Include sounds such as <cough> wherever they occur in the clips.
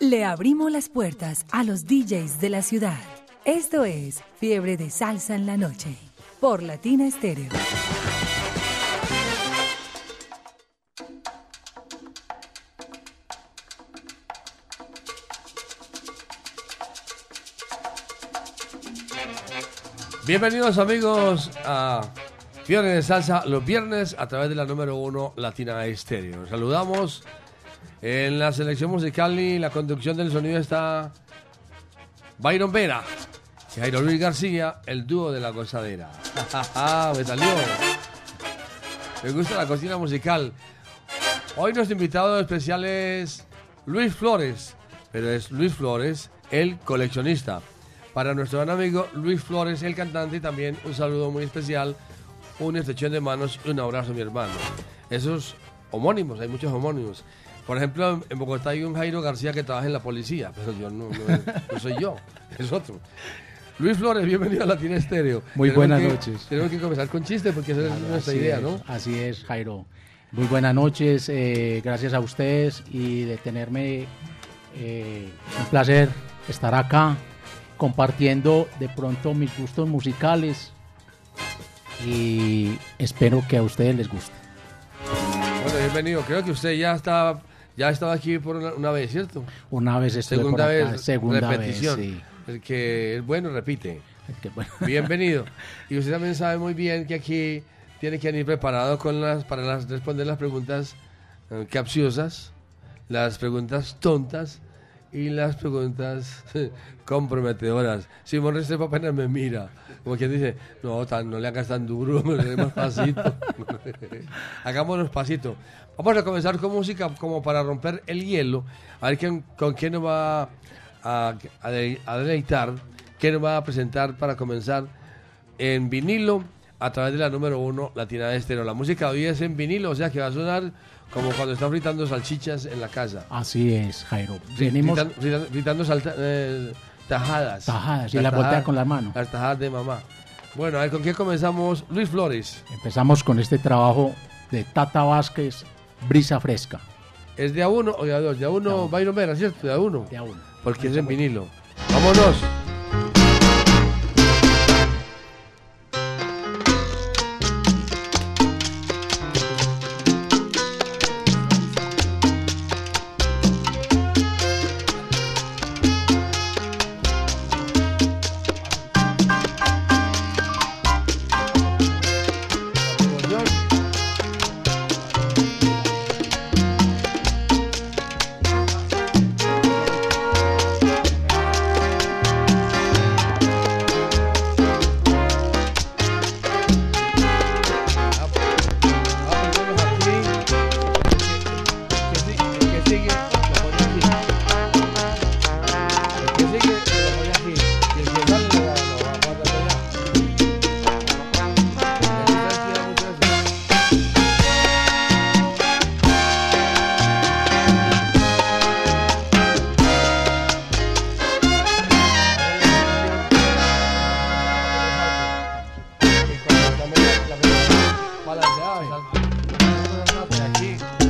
Le abrimos las puertas a los DJs de la ciudad. Esto es Fiebre de Salsa en la Noche por Latina Estéreo. Bienvenidos amigos a Fiebre de Salsa los viernes a través de la número uno Latina Estéreo. Saludamos en la selección musical y la conducción del sonido está Byron Vera y Jairo Luis García, el dúo de la gozadera. <laughs> Me salió. Me gusta la cocina musical. Hoy nuestro invitado especial es Luis Flores, pero es Luis Flores, el coleccionista. Para nuestro gran amigo Luis Flores, el cantante, también un saludo muy especial, una extensión de manos y un abrazo, mi hermano. Esos homónimos, hay muchos homónimos. Por ejemplo, en Bogotá hay un Jairo García que trabaja en la policía, pero yo no, no, soy yo, <laughs> es otro. Luis Flores, bienvenido a Latina Estéreo. Muy buenas noches. Tenemos que comenzar con chistes porque esa es nuestra idea, ¿no? Así es, Jairo. Muy buenas noches, eh, gracias a ustedes y de tenerme eh, un placer estar acá compartiendo de pronto mis gustos musicales y espero que a ustedes les guste. Bueno, bienvenido. Creo que usted ya está ya estaba aquí por una, vez, ¿cierto? Una vez estuve segunda por vez, segunda repetición. vez, sí. El que es bueno repite. Bienvenido. <laughs> Y usted también sabe muy bien que aquí tiene que venir preparado con las para las, responder las preguntas eh, capciosas, las preguntas tontas y las preguntas <laughs> comprometedoras. Simón Restrepo apenas me mira, como quien dice, no, tan, no le hagas tan duro, <laughs> más pasito. Hagámonos pasito. Vamos a comenzar con música como para romper el hielo, a ver quién, con quién nos va a, a, deleitar, quién nos va a presentar para comenzar en vinilo a través de la número uno Latina de Estero. La música hoy es en vinilo, o sea que va a sonar como cuando está fritando salchichas en la casa. Así es, Jairo. Venimos... Fritando, eh, tajadas. Tajadas, y la voltea con la mano. Las tajadas de mamá. Bueno, a ver, ¿con qué comenzamos? Luis Flores. Empezamos con este trabajo de Tata Vázquez, Brisa Fresca. ¿Es de a uno o de a dos? De a uno, Byron Vera, ¿cierto? De a uno. De a uno. Porque es en vinilo. ¡Vámonos! Fala já, já. Aqui.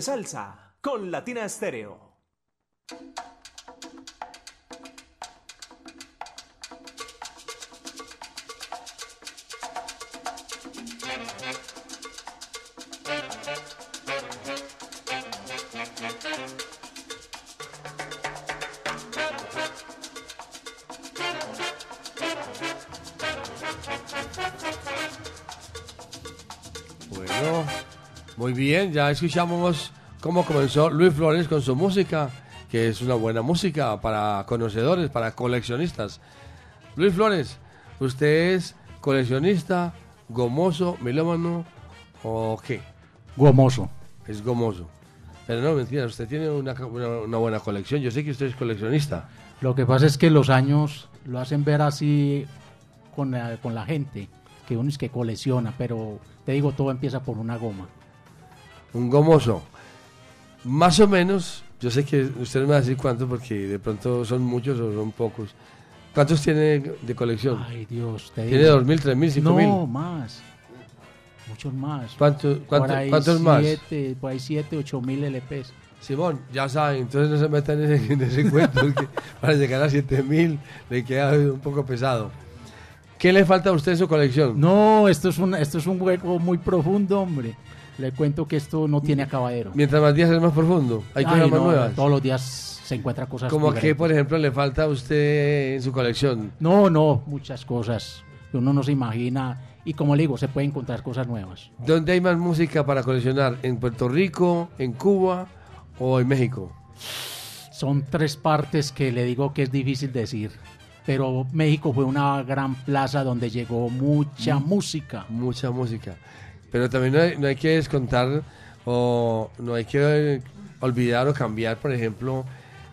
Salsa con Latina Estéreo. Bien, ya escuchamos cómo comenzó Luis Flores con su música, que es una buena música para conocedores, para coleccionistas. Luis Flores, ¿usted es coleccionista, gomoso, melómano o qué? Gomoso. Es gomoso. Pero no, mentira, usted tiene una, una- una buena colección. Yo sé que usted es coleccionista. Lo que pasa es que los años lo hacen ver así con la, con la gente, que uno es que colecciona, pero te digo, todo empieza por una goma. Un gomoso. Más o menos, yo sé que usted no me va a decir cuánto porque de pronto son muchos o son pocos. ¿Cuántos tiene de colección? Ay, Dios, te ¿Tiene dos mil, tres mil, cinco No, mil? más. Muchos más. ¿Cuánto- Por cuánto- ahí ¿Cuántos más? siete, Por ahí 7, 8 mil LPs. Simón, ya saben, entonces no se metan en ese, en ese cuento <laughs> para llegar a 7000 le queda un poco pesado. ¿Qué le falta a usted en su colección? No, esto es, un, esto es un juego muy profundo, hombre. Le cuento que esto no tiene acabadero. Mientras más días es más profundo. Hay Ay, cosas más no, nuevas. Todos los días se encuentra cosas Como que, por ejemplo, le falta a usted en su colección. No, no, muchas cosas uno no se imagina. Y como le digo, se puede encontrar cosas nuevas. ¿Dónde hay más música para coleccionar? ¿En Puerto Rico, en Cuba o en México? Son tres partes que le digo que es difícil decir. Pero México fue una gran plaza donde llegó mucha Mm. música. Mucha música. Pero también no hay, no hay que descontar o no hay que olvidar o cambiar, por ejemplo,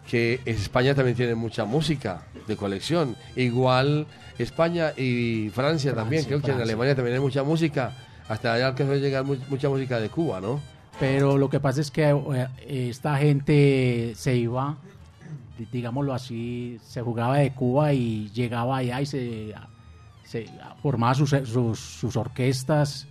que España también tiene mucha música de colección. Igual España y Francia, también. Francia, Creo que en Francia. Alemania también hay mucha música. Hasta allá alcanzó a llegar mu- mucha música de Cuba, ¿no? Pero lo que pasa es que eh, esta gente se iba, di- digámoslo así, se jugaba de Cuba y llegaba allá y se, se formaba sus, sus, sus orquestas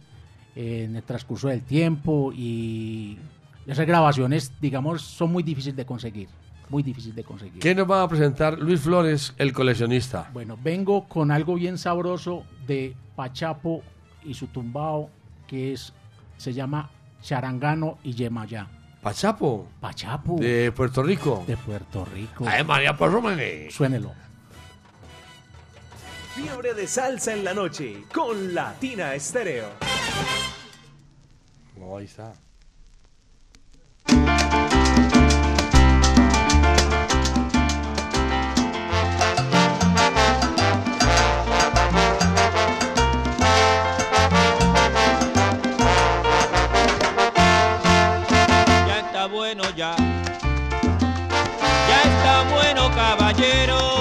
en el transcurso del tiempo y esas grabaciones, digamos, son muy difíciles de conseguir, muy difíciles de conseguir. ¿Qué nos va a presentar Luis Flores, el coleccionista? Bueno, vengo con algo bien sabroso de Pachapo y su tumbao, que es, se llama Charangano y Yemayá. Pachapo, Pachapo. de Puerto Rico. de Puerto Rico. Ay, María, por Rómene. Suénelo. Fiebre de Salsa en la noche con Latina Estéreo. Ahí está. ya está bueno ya. Ya está bueno, caballero.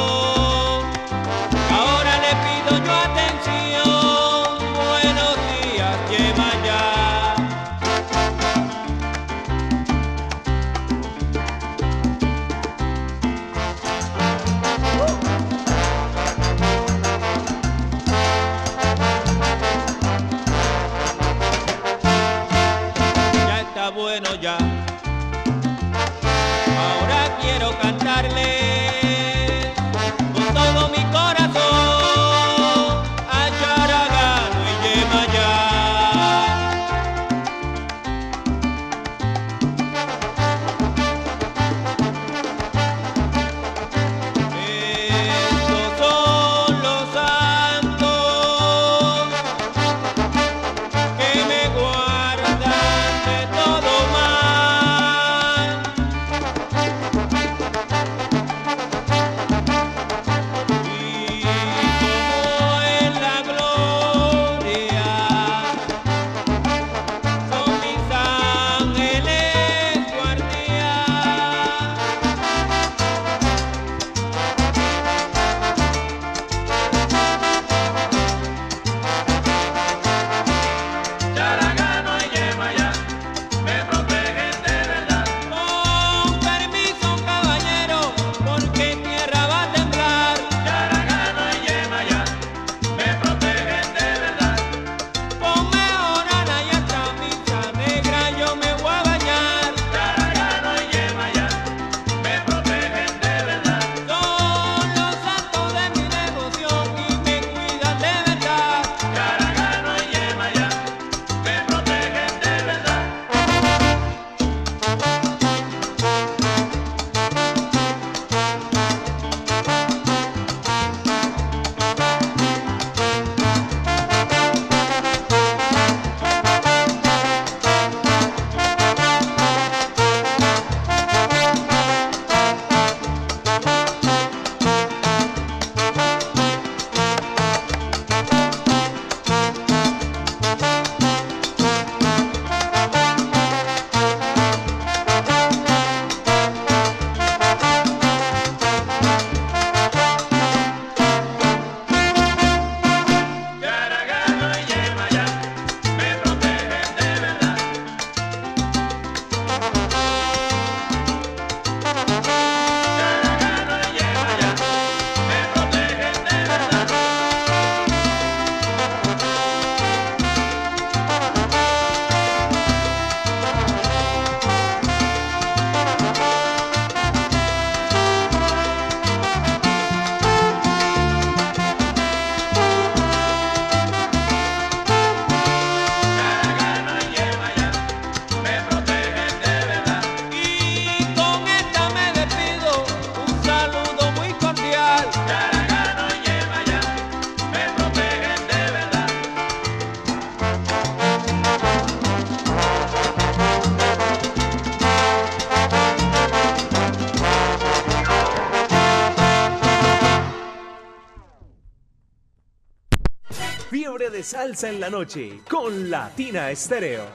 Salsa en la noche con Latina Estéreo.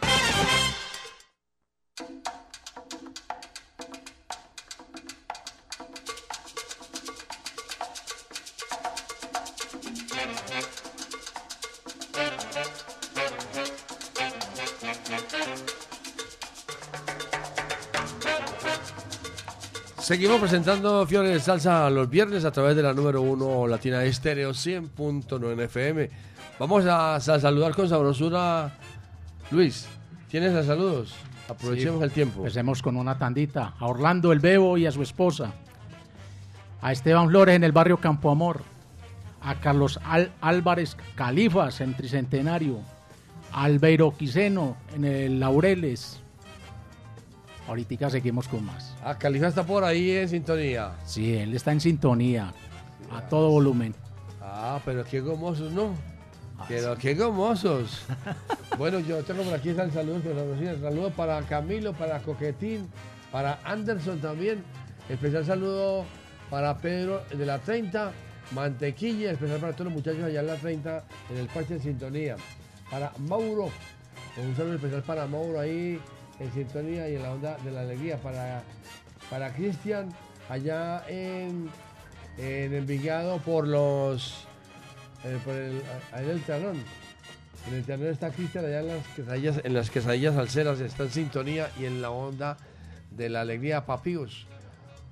Seguimos presentando Fiores de Salsa los viernes a través de la número 1 Latina Estéreo 100.9 FM. Vamos a, a saludar con sabrosura. Luis, ¿tienes los saludos? Aprovechemos Sí, el tiempo. Empecemos con una tandita. A Orlando el Bebo y a su esposa. A Esteban Flores en el barrio Campo Amor. A Carlos Al- Álvarez Califas en Tricentenario. A Albeiro Quiseno en el Laureles. Ahorita seguimos con más. Ah, Califa está por ahí en sintonía. Sí, él está en sintonía. A todo volumen. Ah, pero qué gomosos, ¿no? Pero qué gomosos. <laughs> bueno, yo tengo por aquí el saludo que nos reciben. Saludo para Camilo, para Coquetín, para Anderson también. Especial saludo para Pedro de la 30, Mantequilla, especial para todos los muchachos allá en la 30, en el parche en sintonía. Para Mauro, un saludo especial para Mauro ahí en sintonía y en la onda de la alegría. Para, para Cristian, allá en, en Envigado por los eh, por el, en el terrón. En el terrón está Cristian, allá en las quesadillas, en las quesadillas salseras está en sintonía y en la onda de la alegría Papíos.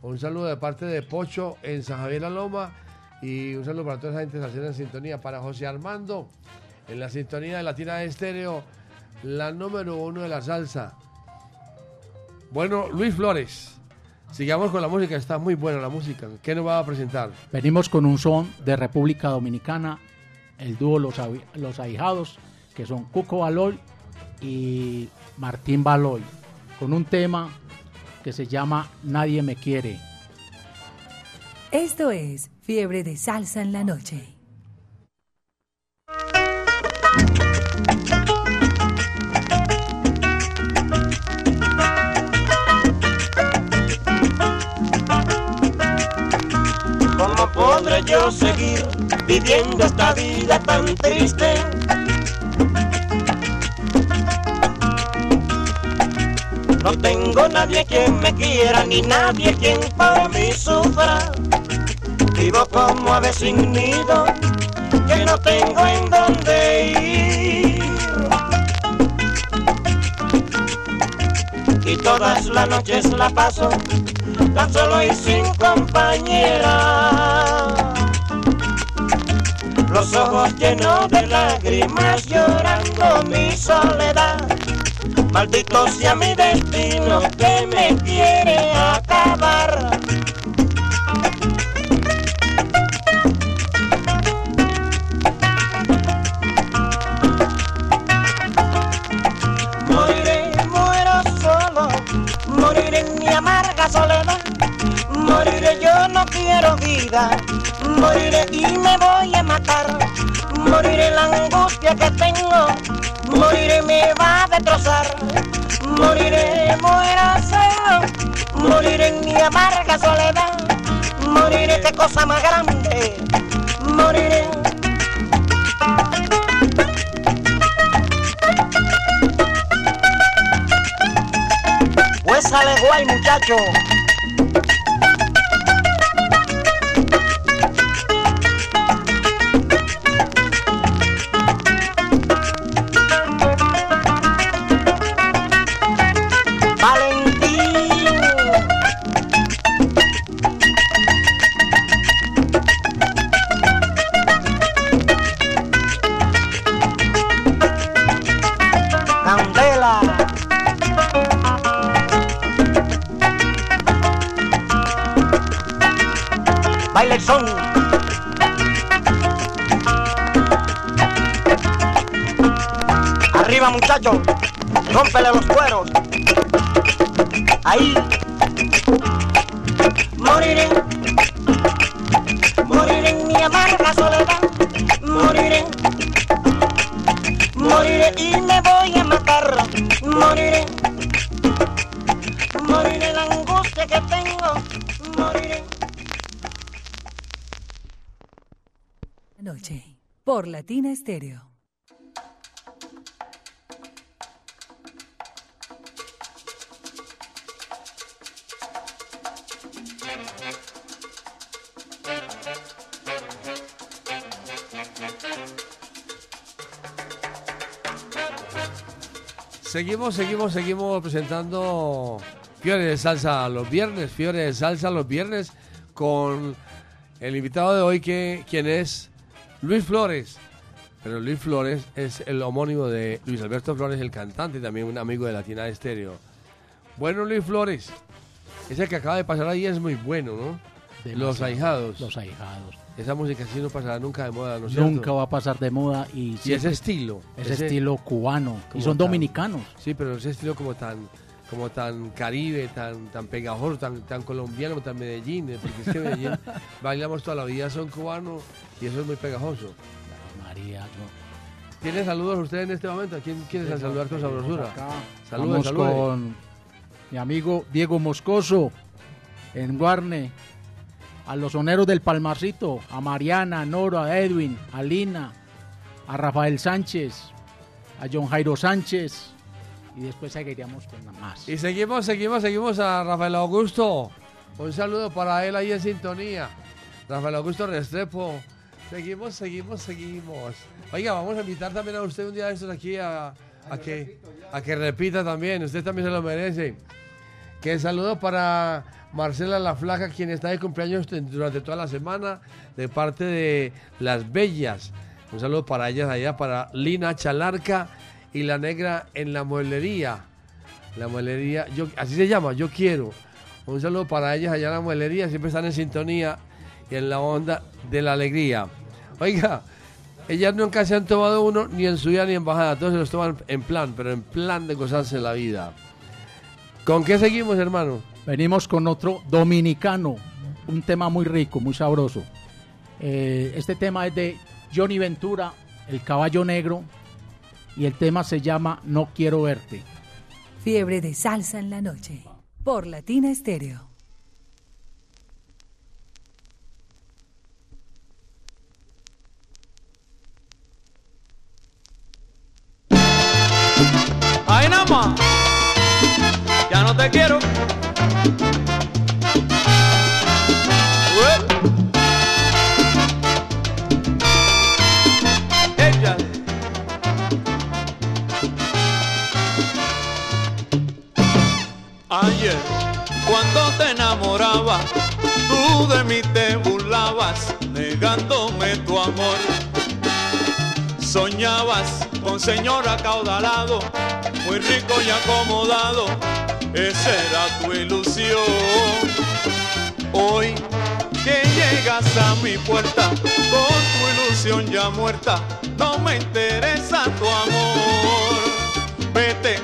Un saludo de parte de Pocho en San Javier La Loma y un saludo para toda esa gente salsera en sintonía. Para José Armando en la sintonía de Latina de Estéreo, la número uno de la salsa. Bueno, Luis Flores, sigamos con la música, está muy buena la música. ¿Qué nos va a presentar? Venimos con un son de República Dominicana, el dúo Los, Los Ahijados, que son Cuco Baloy y Martín Baloy, con un tema que se llama Nadie me quiere. Esto es Fiebre de Salsa en la Noche. Podré yo seguir viviendo esta vida tan triste? No tengo nadie quien me quiera, ni nadie quien por mí sufra. Vivo como ave sin nido, que no tengo en dónde ir. Y todas las noches la paso tan solo y sin compañera. Los ojos llenos de lágrimas llorando mi soledad. Maldito sea mi destino que me quiere acabar. Quiero vida, moriré y me voy a matar. Moriré la angustia que tengo, moriré me va a destrozar. Moriré, muero solo, moriré en mi amarga soledad. Moriré, qué cosa más grande, moriré. Pues sale guay, muchacho. Muchacho, rómpele los cueros. Ahí. Moriré. Moriré en mi amarga soledad. Moriré. Moriré y me voy a matar. Moriré. Moriré la angustia que tengo. Moriré. Noche por Latina Estéreo. Seguimos, seguimos, seguimos presentando Fiore de Salsa los viernes, Fiore de Salsa los viernes con el invitado de hoy que quien es Luis Flores. Pero Luis Flores es el homónimo de Luis Alberto Flores, el cantante y también un amigo de Latina Estéreo. Bueno, Luis Flores, ese que acaba de pasar ahí es muy bueno, ¿no? Los Demasiado. ahijados. Los ahijados. Esa música sí no pasará nunca de moda, ¿no es cierto? Nunca va a pasar de moda y, Y ese siempre- estilo. ese estilo cubano. Y son tan- dominicanos. Sí, pero ese estilo como tan como tan caribe, tan tan pegajoso, tan tan colombiano, tan Medellín, eh, porque es que Medellín <laughs> bailamos toda la vida, son cubanos y eso es muy pegajoso. María, yo- ¿Tiene saludos usted en este momento? ¿A quién quiere saludar con sabrosura? Vamos salude. con mi amigo Diego Moscoso en Guarne. A los soneros del Palmarcito, a Mariana, a Noro, a Edwin, a Lina, a Rafael Sánchez, a John Jairo Sánchez. Y después seguiríamos con más. Y seguimos, seguimos, seguimos a Rafael Augusto. Un saludo para él ahí en sintonía. Rafael Augusto Restrepo. Seguimos, seguimos, seguimos. Oiga, vamos a invitar también a usted un día de estos aquí a, a que, a que repita también. Usted también se lo merece. Que saludo para Marcela La Flaca, quien está de cumpleaños durante toda la semana, de parte de Las Bellas. Un saludo para ellas allá, para Lina Chalarca y la negra en la mueblería. La mueblería, yo, así se llama, yo quiero. Un saludo para ellas allá en la mueblería, siempre están en sintonía y en la onda de la alegría. Oiga, ellas nunca se han tomado uno ni en subida ni en bajada, todos se los toman en plan, pero en plan de gozarse la vida. ¿Con qué seguimos, hermano? Venimos con otro dominicano, un tema muy rico, muy sabroso. Eh, este tema es de Johnny Ventura, El Caballo Negro, y el tema se llama No Quiero Verte. Fiebre de salsa en la noche. Por Latina Estéreo. Ay, nada más. Ya no te quiero. Enamoraba, tú de mí te burlabas, negándome tu amor. Soñabas con señor acaudalado, muy rico y acomodado, esa era tu ilusión. Hoy que llegas a mi puerta con tu ilusión ya muerta, no me interesa tu amor. Vete,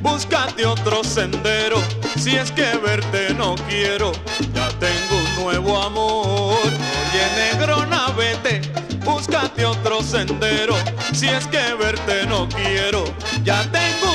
búscate otro sendero, si es que verte no quiero, ya tengo un nuevo amor. Oye, negrona, vete, búscate otro sendero, si es que verte no quiero, ya tengo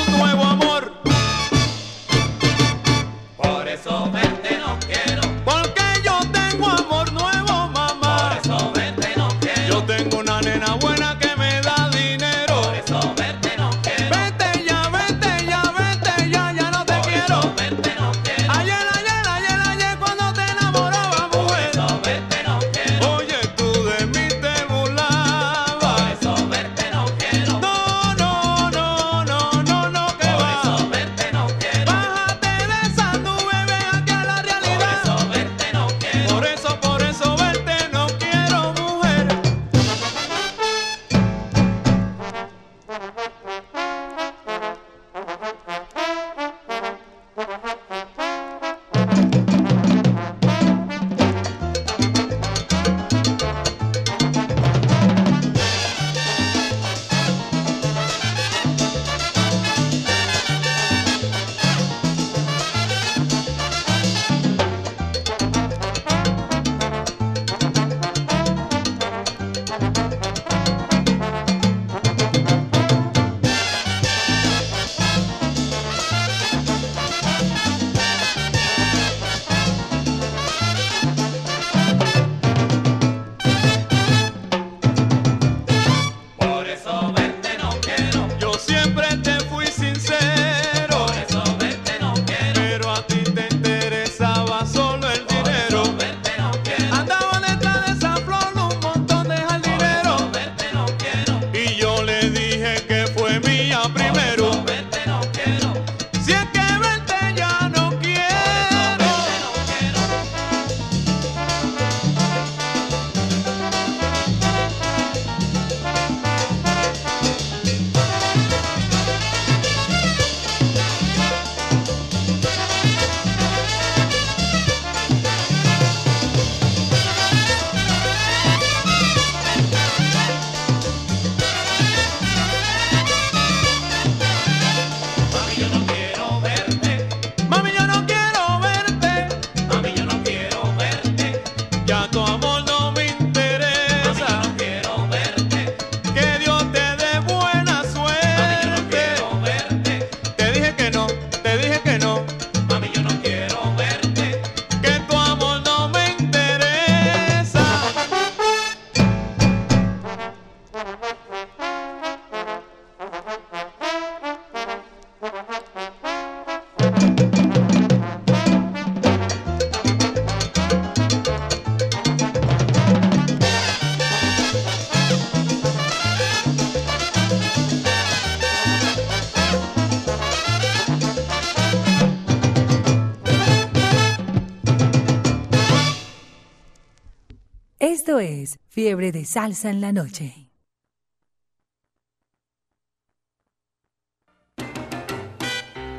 Esto es Fiebre de Salsa en la Noche.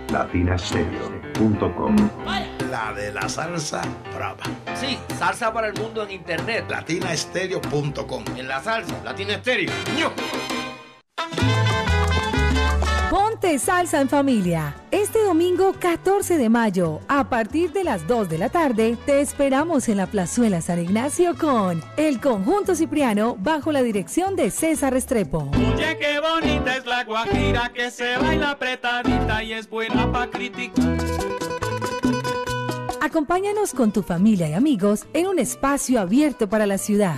latinastereo.com La de la salsa brava. Sí, salsa para el mundo en internet. Latinastereo.com En la salsa, Latina Estéreo. Ponte salsa en familia. Este domingo 14 de mayo, a partir de las 2 de la tarde, te esperamos en la Plazuela San Ignacio con el Conjunto Cipriano bajo la dirección de César Restrepo. Oye, qué bonita es la guajira que se baila apretadita y es buena pa' criticar. Acompáñanos con tu familia y amigos en un espacio abierto para la ciudad.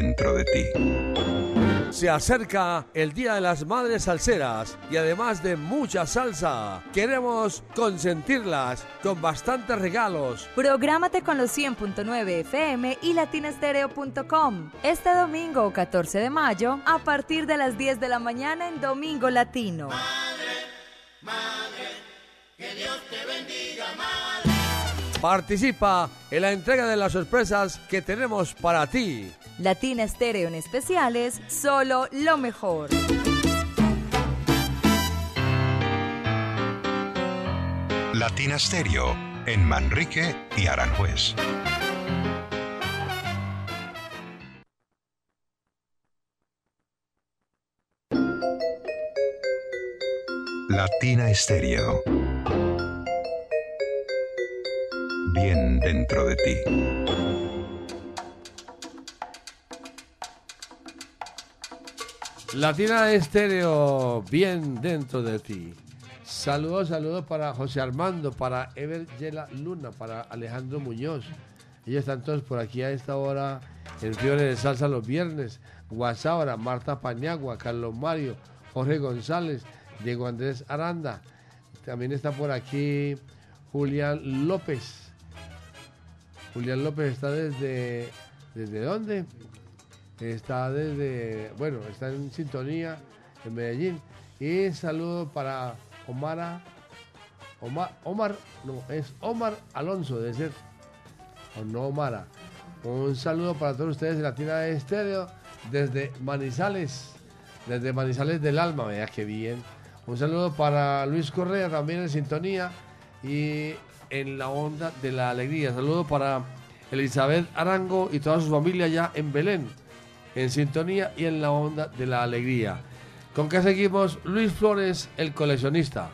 Dentro de ti. Se acerca el Día de las Madres Salseras y además de mucha salsa, queremos consentirlas con bastantes regalos. Prográmate con los 100.9 FM y latinastereo.com. Este domingo 14 de mayo, a partir de las 10 de la mañana en Domingo Latino. Participa en la entrega de las sorpresas que tenemos para ti. Latina Estéreo en especiales, solo lo mejor. Latina Stereo en Manrique y Aranjuez. Latina Estéreo. Bien dentro de ti. Latina Estéreo, bien dentro de ti. Saludos, saludos para José Armando, para Ever Yela Luna, para Alejandro Muñoz. Ellos están todos por aquí a esta hora en Fiebre de Salsa los viernes. Guasábara, Marta Paniagua, Carlos Mario, Jorge González, Diego Andrés Aranda. También está por aquí Julián López. Julián López está desde. ¿Desde dónde? Está desde. Bueno, está en sintonía en Medellín. Y saludo para Omar. Omar, Omar, no, es Omar Alonso, de ser. O no Omara. Un saludo para todos ustedes de Latina de Estéreo, desde Manizales, desde Manizales del Alma, vea qué bien. Un saludo para Luis Correa, también en sintonía y en la onda de la alegría. Saludo para Elizabeth Arango y toda su familia ya en Belén, en sintonía y en la onda de la alegría. ¿Con qué seguimos? Luis Flores, el coleccionista.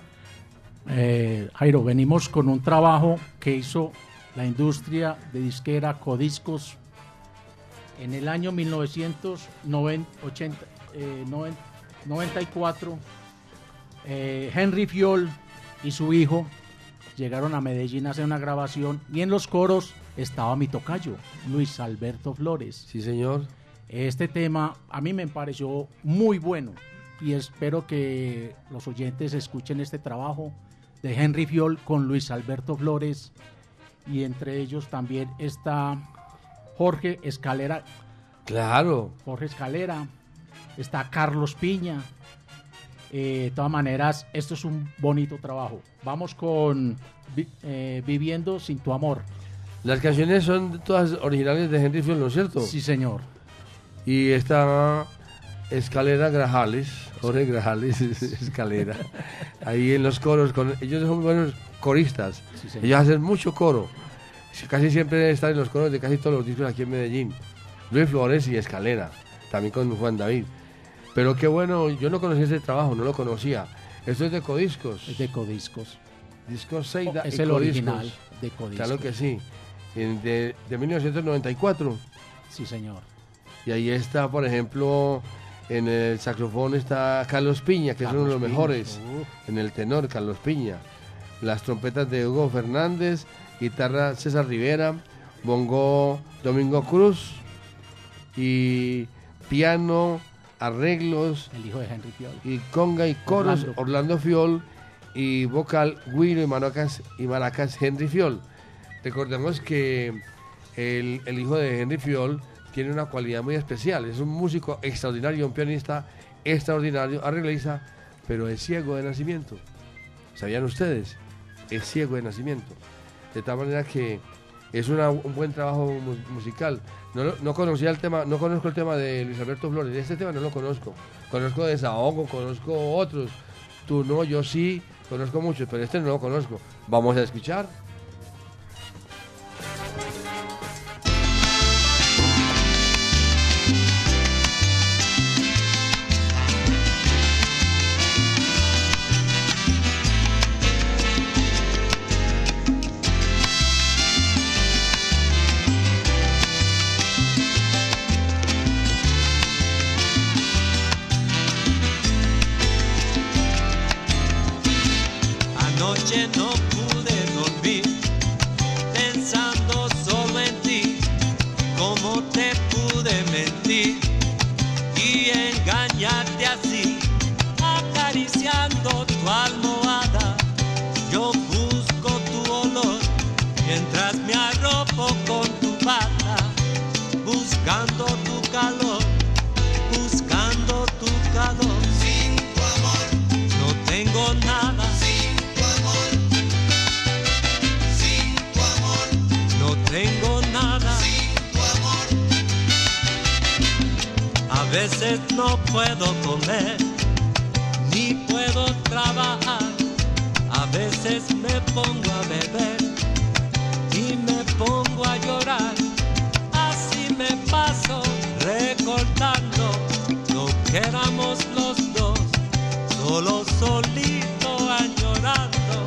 Eh, Jairo, venimos con un trabajo que hizo la industria de disquera Codiscos en el año 1994. eh, Henry Fiol y su hijo llegaron a Medellín a hacer una grabación y en los coros estaba mi tocayo, Luis Alberto Flores. Sí, señor. Este tema a mí me pareció muy bueno y espero que los oyentes escuchen este trabajo de Henry Fiol con Luis Alberto Flores y entre ellos también está Jorge Escalera. Claro. Jorge Escalera, está Carlos Piña. Eh, de todas maneras, esto es un bonito trabajo. Vamos con eh, Viviendo sin tu amor. Las canciones son todas originales de Henry Field, ¿no es cierto? Sí, señor. Y esta Escalera Grajales, Jorge Grajales, <laughs> Escalera, ahí en los coros, con, ellos son buenos coristas, Sí, ellos hacen mucho coro, casi siempre están en los coros de casi todos los discos aquí en Medellín, Luis Flores y Escalera, también con Juan David. Pero qué bueno, yo no conocía ese trabajo, no lo conocía. Esto es de Codiscos. Es de Codiscos. Discos Seida es y el Codiscos. original de Codiscos. Claro que sí. De, de 1994. Sí, señor. Y ahí está, por ejemplo, en el saxofón está Carlos Piña, que es uno de los Piña, mejores. uf. En el tenor, Carlos Piña. Las trompetas de Hugo Fernández, guitarra César Rivera, bongo Domingo Cruz y piano arreglos El hijo de Henry Fiol. y conga y coros Orlando. Orlando, Fiol y vocal Guido y maracas, y maracas Henry Fiol. Recordemos que el, el hijo de Henry Fiol tiene una cualidad muy especial, es un músico extraordinario, un pianista extraordinario, arreglista, pero es ciego de nacimiento. ¿Sabían ustedes? Es ciego de nacimiento. De tal manera que es una- un buen trabajo mu- musical. No, no conocía el tema, no conozco el tema de Luis Alberto Flores, este tema no lo conozco. Conozco Desahogo, conozco otros. Tú no, yo sí, conozco muchos, pero este no lo conozco. Vamos a escuchar. Veces no puedo comer, ni puedo trabajar. A veces me pongo a beber y me pongo a llorar. Así me paso recordando lo que éramos los dos, solo solito añorando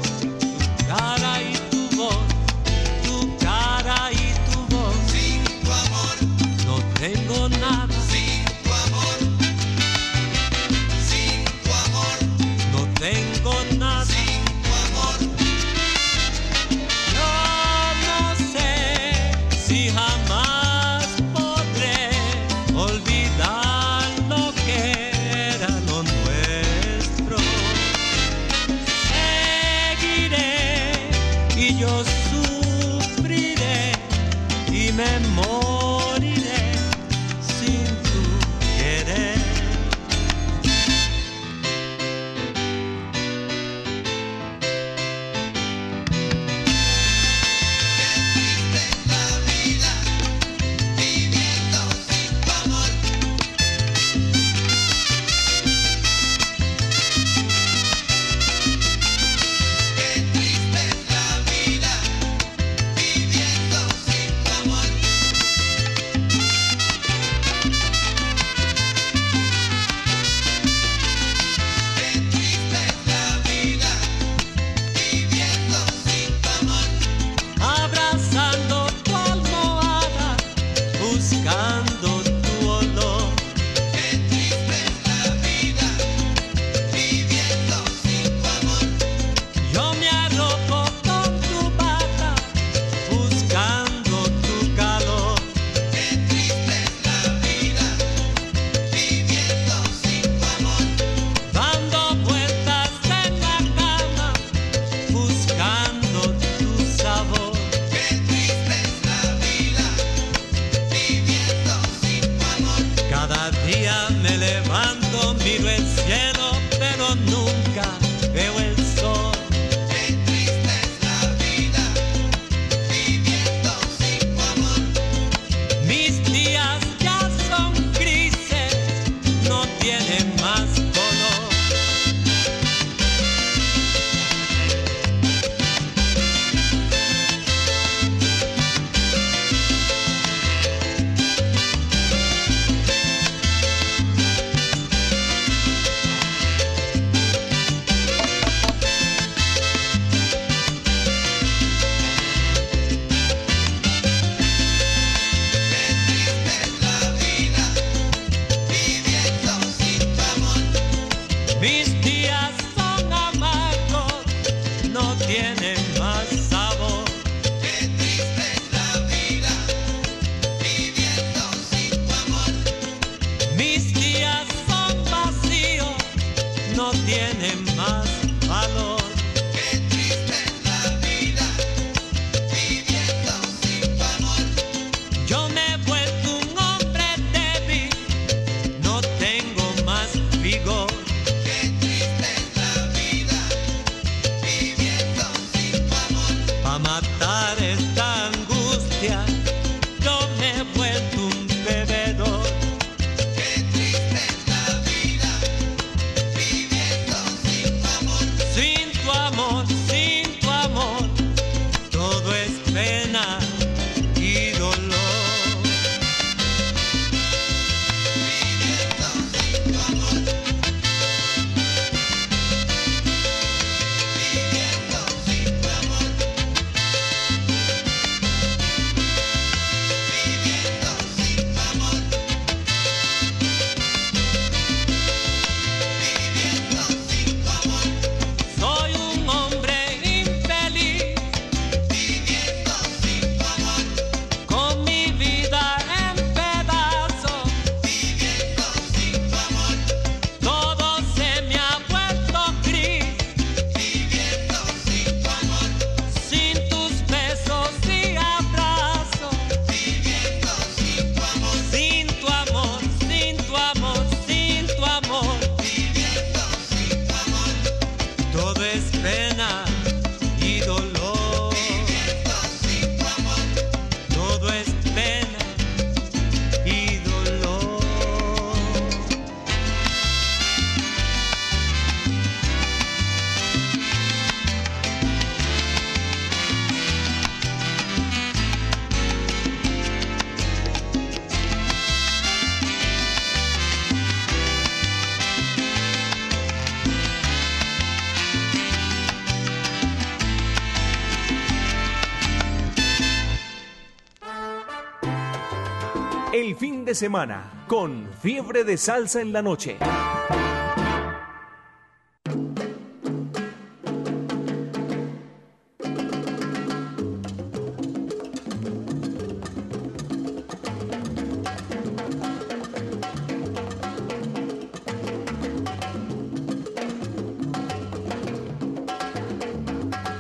fin de semana con fiebre de salsa en la noche.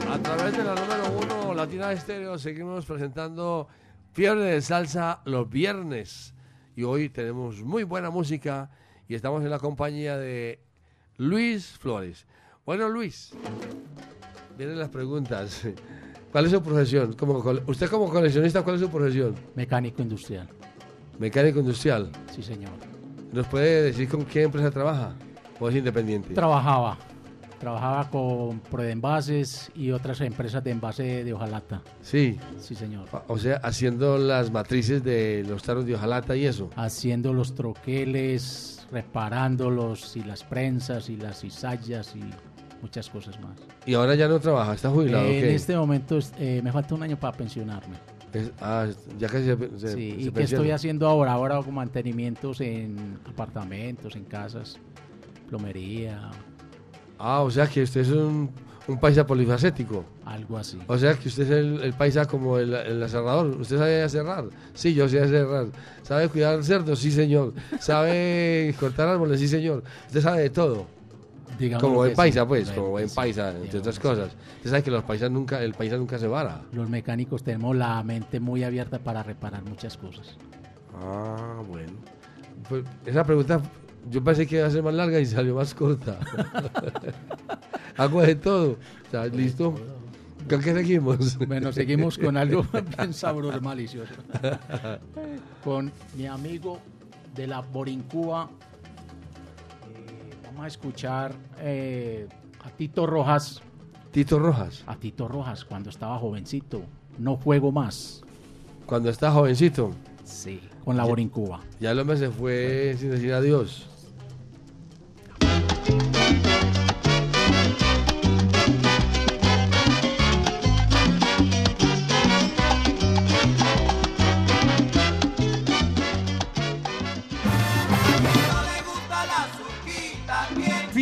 A través de la número uno, Latina Estéreo, seguimos presentando Fiebre de Salsa los viernes. Y hoy tenemos muy buena música y estamos en la compañía de Luis Flores. Bueno, Luis, vienen las preguntas. <laughs> ¿Cuál es su profesión? Como usted como coleccionista, ¿cuál es su profesión? Mecánico industrial. Mecánico industrial. Sí, señor. ¿Nos puede decir con qué empresa trabaja? ¿O es independiente? Trabajaba. Trabajaba con Proenvases y otras empresas de envase de hojalata. Sí. Sí, señor. O sea, haciendo las matrices de los taros de hojalata y eso. Haciendo los troqueles, reparándolos y las prensas y las cizallas y muchas cosas más. Y ahora ya no trabaja, está jubilado. en este momento eh, me falta un año para pensionarme. Es- ah, ya casi se, se- Sí, se ¿Y qué estoy haciendo ahora? Ahora hago mantenimientos en apartamentos, en casas, plomería, Ah, o sea que usted es un, un paisa polifacético. algo así. O sea que usted es el, el paisa como el, el aserrador. ¿Usted sabe aserrar? Sí, yo sé aserrar. ¿Sabe cuidar cerdos? Sí, señor. ¿Sabe <laughs> cortar árboles? Sí, señor. Usted sabe de todo. Digamos como buen paisa, sí. pues, como buen sí, paisa, entre otras cosas. Usted sabe que los paisas nunca, el paisa nunca se vara. Los mecánicos tenemos la mente muy abierta para reparar muchas cosas. Ah, bueno. Pues, esa pregunta yo pensé que iba a ser más larga y salió más corta. <laughs> Hago de todo. O sea, ¿Listo? ¿Con qué seguimos? Bueno, seguimos con algo <laughs> bien sabroso, malicioso. con mi amigo de la Borincúa. eh, vamos a escuchar eh, a Tito Rojas. Tito Rojas. A Tito Rojas, cuando estaba jovencito. No juego más. Cuando está jovencito. Sí, con la Borincúa. Ya el hombre se fue sin decir adiós.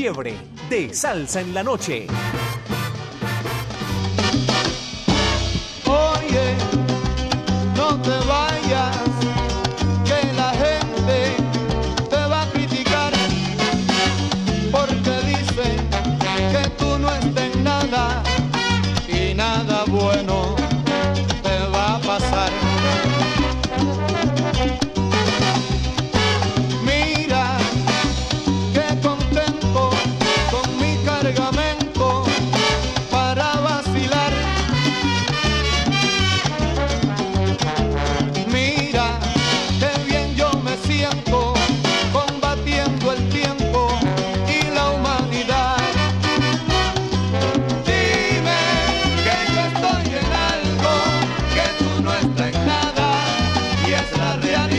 Fiebre de salsa en la noche. Oye, no te vayas, guardián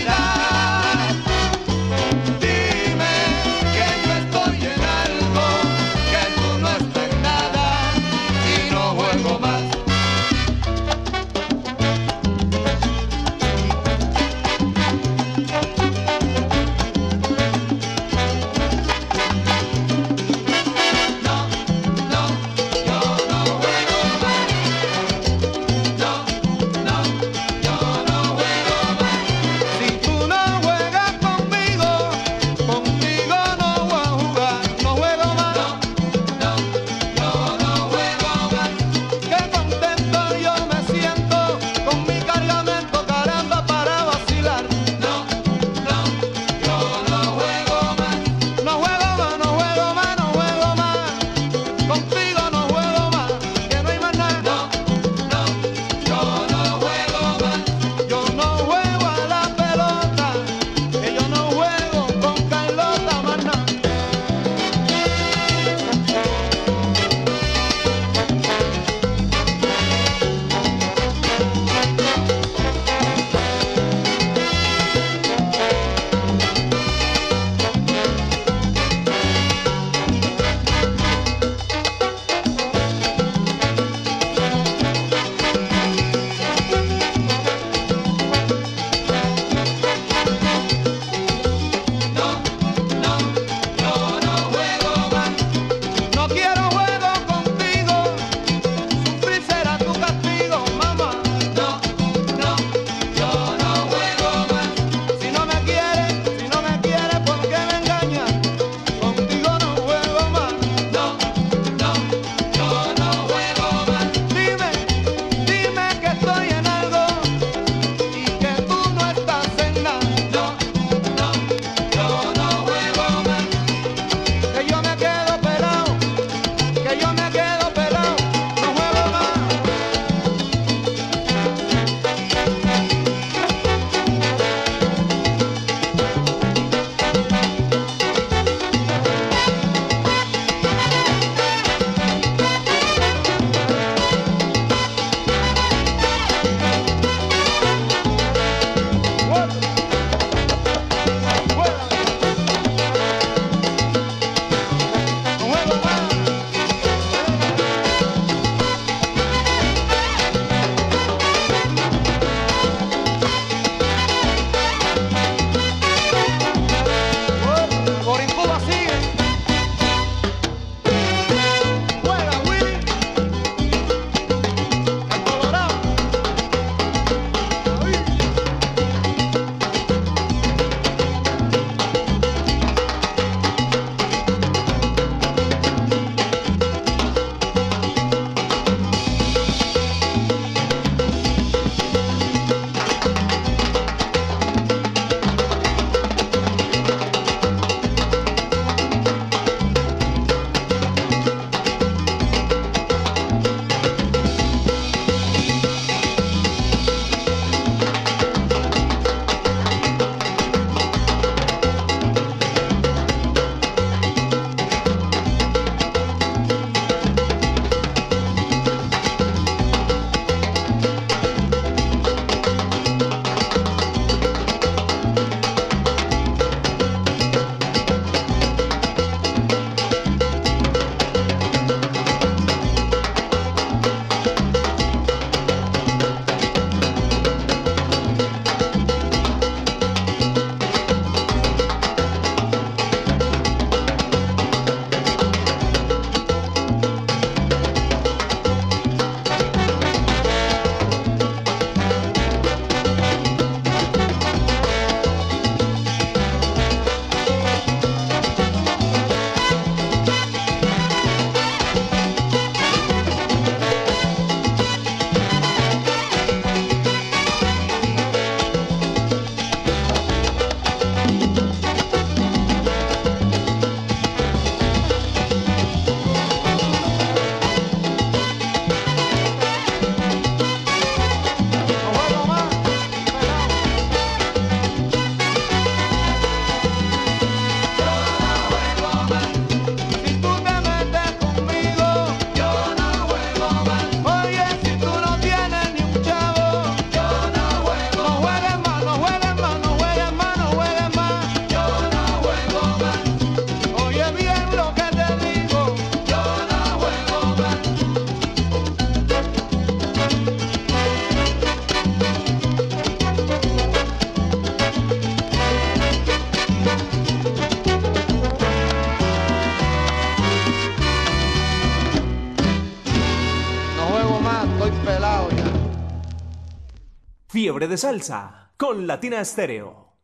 Fiebre de salsa con Latina Estéreo.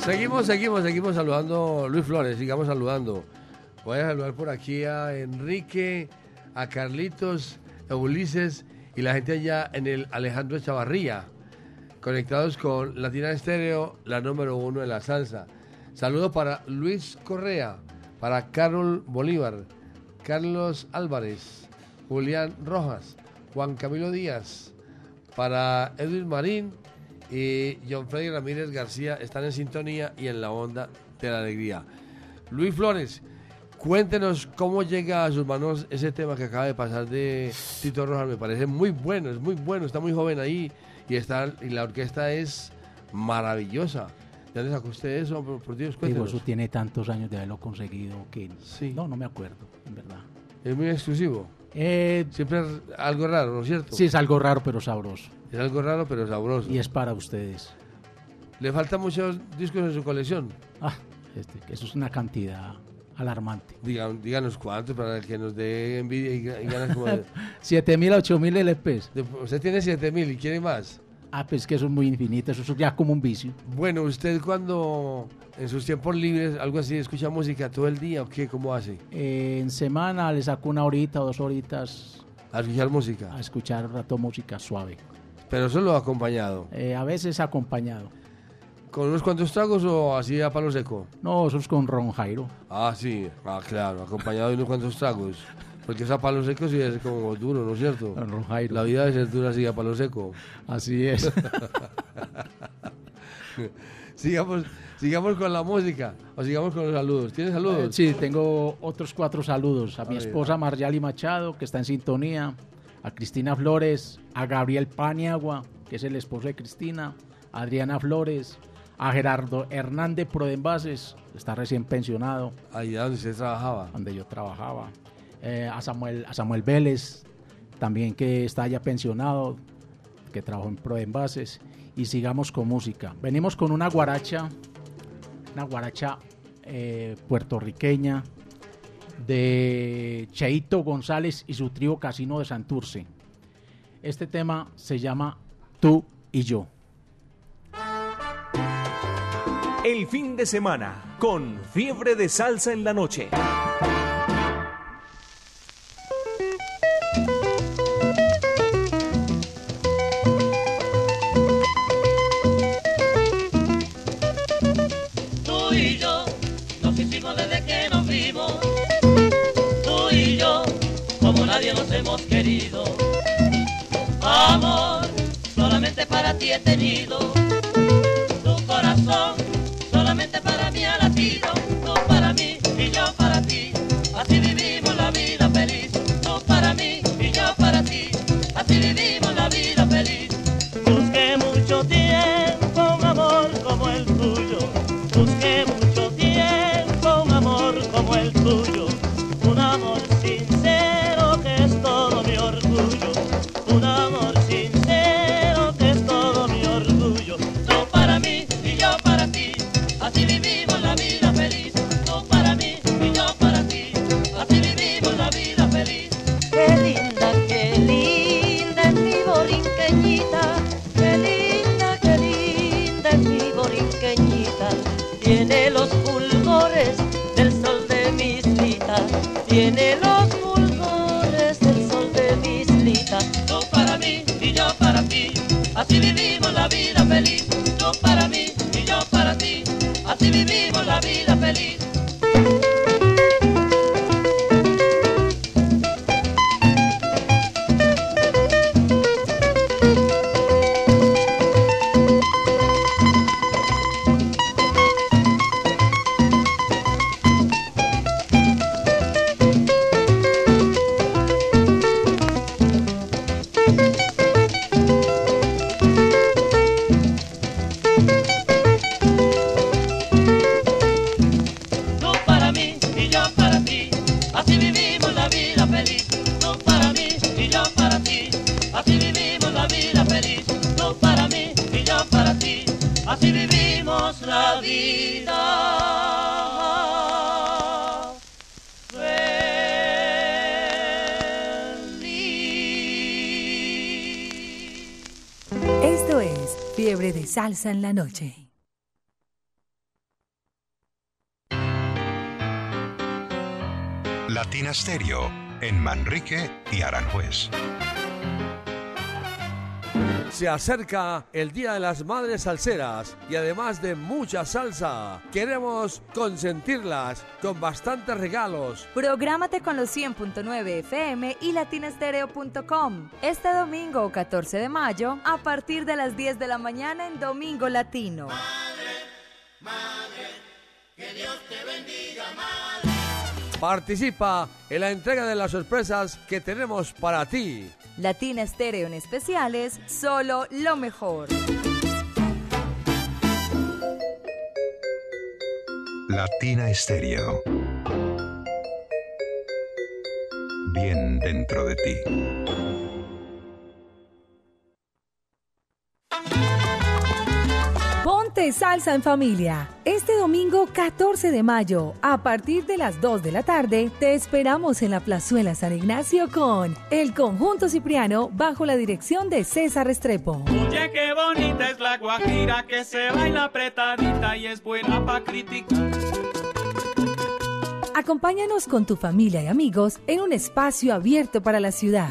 Seguimos, seguimos, seguimos saludando. Luis Flores, sigamos saludando. Voy a saludar por aquí a Enrique, a Carlitos, a Ulises y la gente allá en el Alejandro Chavarría, conectados con Latina Estéreo, la número uno en la salsa. Saludos para Luis Correa, para Carol Bolívar, Carlos Álvarez, Julián Rojas, Juan Camilo Díaz, para Edwin Marín y John Freddy Ramírez García están en sintonía y en la onda de la alegría. Luis Flores, cuéntenos cómo llega a sus manos ese tema que acaba de pasar de Tito Rojas. Me parece muy bueno, es muy bueno, está muy joven ahí y, está, y la orquesta es maravillosa. ¿Ya le sacó usted eso? Por, por Dios, Digo, cuéntenos. eso tiene tantos años de haberlo conseguido que no, no me acuerdo, en verdad. Es muy exclusivo. Eh, Siempre es algo raro, ¿no es cierto? Sí, es algo raro pero sabroso. Es algo raro pero sabroso. Y es para ustedes. ¿Le faltan muchos discos en su colección? Ah, este, eso es una cantidad alarmante. Díganos cuántos para que nos dé envidia y, y ganas como de- 7000 a 8000 LPs. Usted tiene 7000 y quiere más. Ah, pues que eso es muy infinito, eso es ya como un vicio. Bueno, ¿usted cuando en sus tiempos libres, algo así, escucha música todo el día o qué? ¿Cómo hace? Eh, en semana le saco una horita o dos horitas A escuchar música. a escuchar un rato música suave. Pero solo acompañado. Eh, a veces acompañado. ¿Con unos cuantos tragos o así a palo seco? No, eso es con Ron Jairo. Ah, sí. Ah, claro, acompañado de unos cuantos tragos. Porque esa palo seco sí es como duro, ¿no es cierto? Con Ron Jairo. La vida debe ser dura así a palo seco. Así es. <laughs> sigamos, sigamos con la música o sigamos con los saludos. ¿Tienes Eh, saludos? sí, tengo otros cuatro saludos. A mi ver. esposa Marjali Machado, que está en sintonía. A Cristina Flores. A Gabriel Paniagua, que es el esposo de Cristina. A Adriana Flores. A Gerardo Hernández Prodenbases, está recién pensionado. Ahí donde usted trabajaba. Donde yo trabajaba. Eh, a, Samuel, a Samuel Vélez, también que está ya pensionado, que trabajó en Prodenbases. Y sigamos con música. Venimos con una guaracha, una guaracha eh, puertorriqueña de Cheito González y su trío Casino de Santurce. Este tema se llama Tú y yo. El fin de semana con Fiebre de Salsa en la noche. Tú y yo nos hicimos desde que nos vimos. Tú y yo, como nadie nos hemos querido. Amor, solamente para ti he tenido. Tu corazón, En la noche. Latina Stereo en Manrique y Aranjuez. Se acerca el Día de las Madres Salseras y además de mucha salsa, queremos consentirlas con bastantes regalos. Prográmate con los 100.9 FM y latinastereo.com. Este domingo 14 de mayo, a partir de las 10 de la mañana en Domingo Latino. Que Dios te bendiga, Participa en la entrega de las sorpresas que tenemos para ti. Latina Estéreo en especiales, solo lo mejor. Latina Stereo. Bien dentro de ti. Ponte salsa en familia. Este domingo 14 de mayo, a partir de las 2 de la tarde, te esperamos en la Plazuela San Ignacio con el Conjunto Cipriano bajo la dirección de César Restrepo. Oye, qué bonita es la guajira que se baila apretadita y es buena pa' criticar. Acompáñanos con tu familia y amigos en un espacio abierto para la ciudad.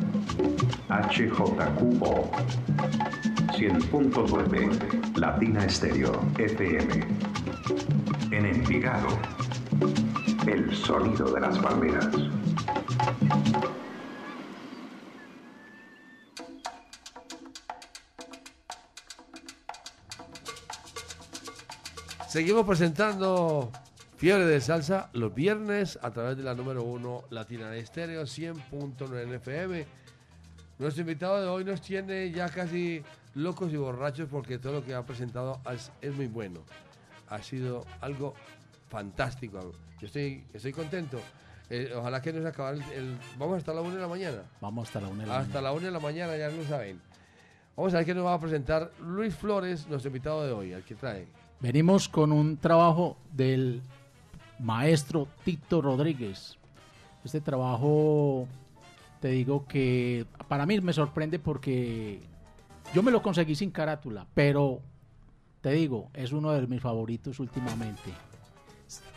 HJQO 100.9 Latina Estéreo FM. En Envigado, el sonido de las palmeras. Seguimos presentando Fiebre de Salsa los viernes a través de la número 1 Latina Estéreo 100.9 FM. Nuestro invitado de hoy nos tiene ya casi locos y borrachos porque todo lo que ha presentado es, es muy bueno. Ha sido algo fantástico. Yo estoy, estoy contento. Eh, ojalá que nos acabe el, el- Vamos hasta la 1 de la mañana. Vamos hasta la una de la Hasta mañana. la 1 de la mañana, ya lo saben. Vamos a ver qué nos va a presentar Luis Flores, nuestro invitado de hoy, al que trae. Venimos con un trabajo del maestro Tito Rodríguez. Este trabajo, te digo que para mí me sorprende porque yo me lo conseguí sin carátula, pero te digo, es uno de mis favoritos últimamente.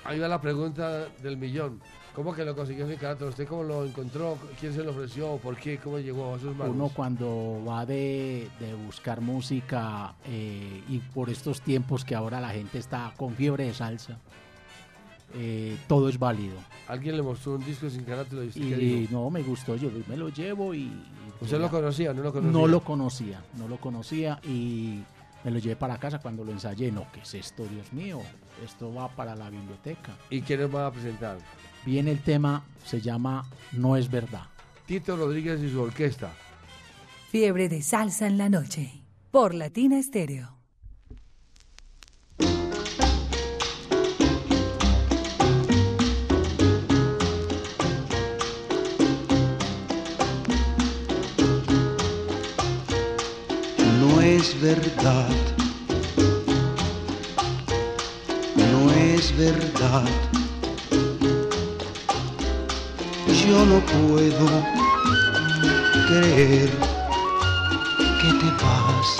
Ahí va la pregunta del millón. ¿Cómo que lo consiguió sin carácter? ¿Usted cómo lo encontró? ¿Quién se lo ofreció? ¿Por qué? ¿Cómo llegó a sus manos? Uno cuando va de, de buscar música eh, y por estos tiempos que ahora la gente está con fiebre de salsa, eh, todo es válido. Alguien le mostró un disco sin carácter y usted qué Y dijo? no me gustó, yo me lo llevo y... y ¿Usted lo conocía no lo conocía? No lo conocía, no lo conocía y me lo llevé para casa cuando lo ensayé. No, ¿qué es esto, Dios mío? Esto va para la biblioteca. ¿Y quién nos va a presentar? Viene el tema, se llama No es verdad. Tito Rodríguez y su orquesta. Fiebre de salsa en la noche. Por Latina Estéreo. Verdad, no es verdad. Yo no puedo creer que te vas.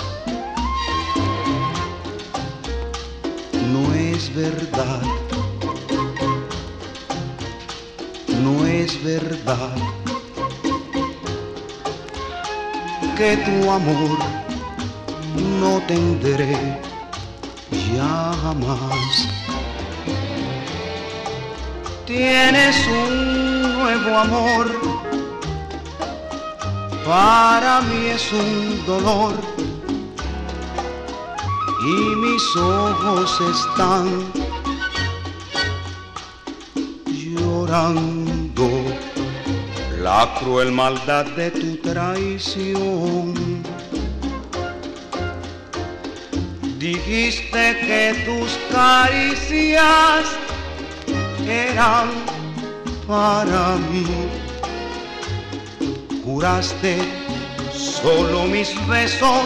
No es verdad, no es verdad que tu amor no tendré ya jamás. Tienes un nuevo amor, para mí es un dolor y mis ojos están llorando la cruel maldad de tu traición. Dijiste que tus caricias eran para mí. Juraste solo mis besos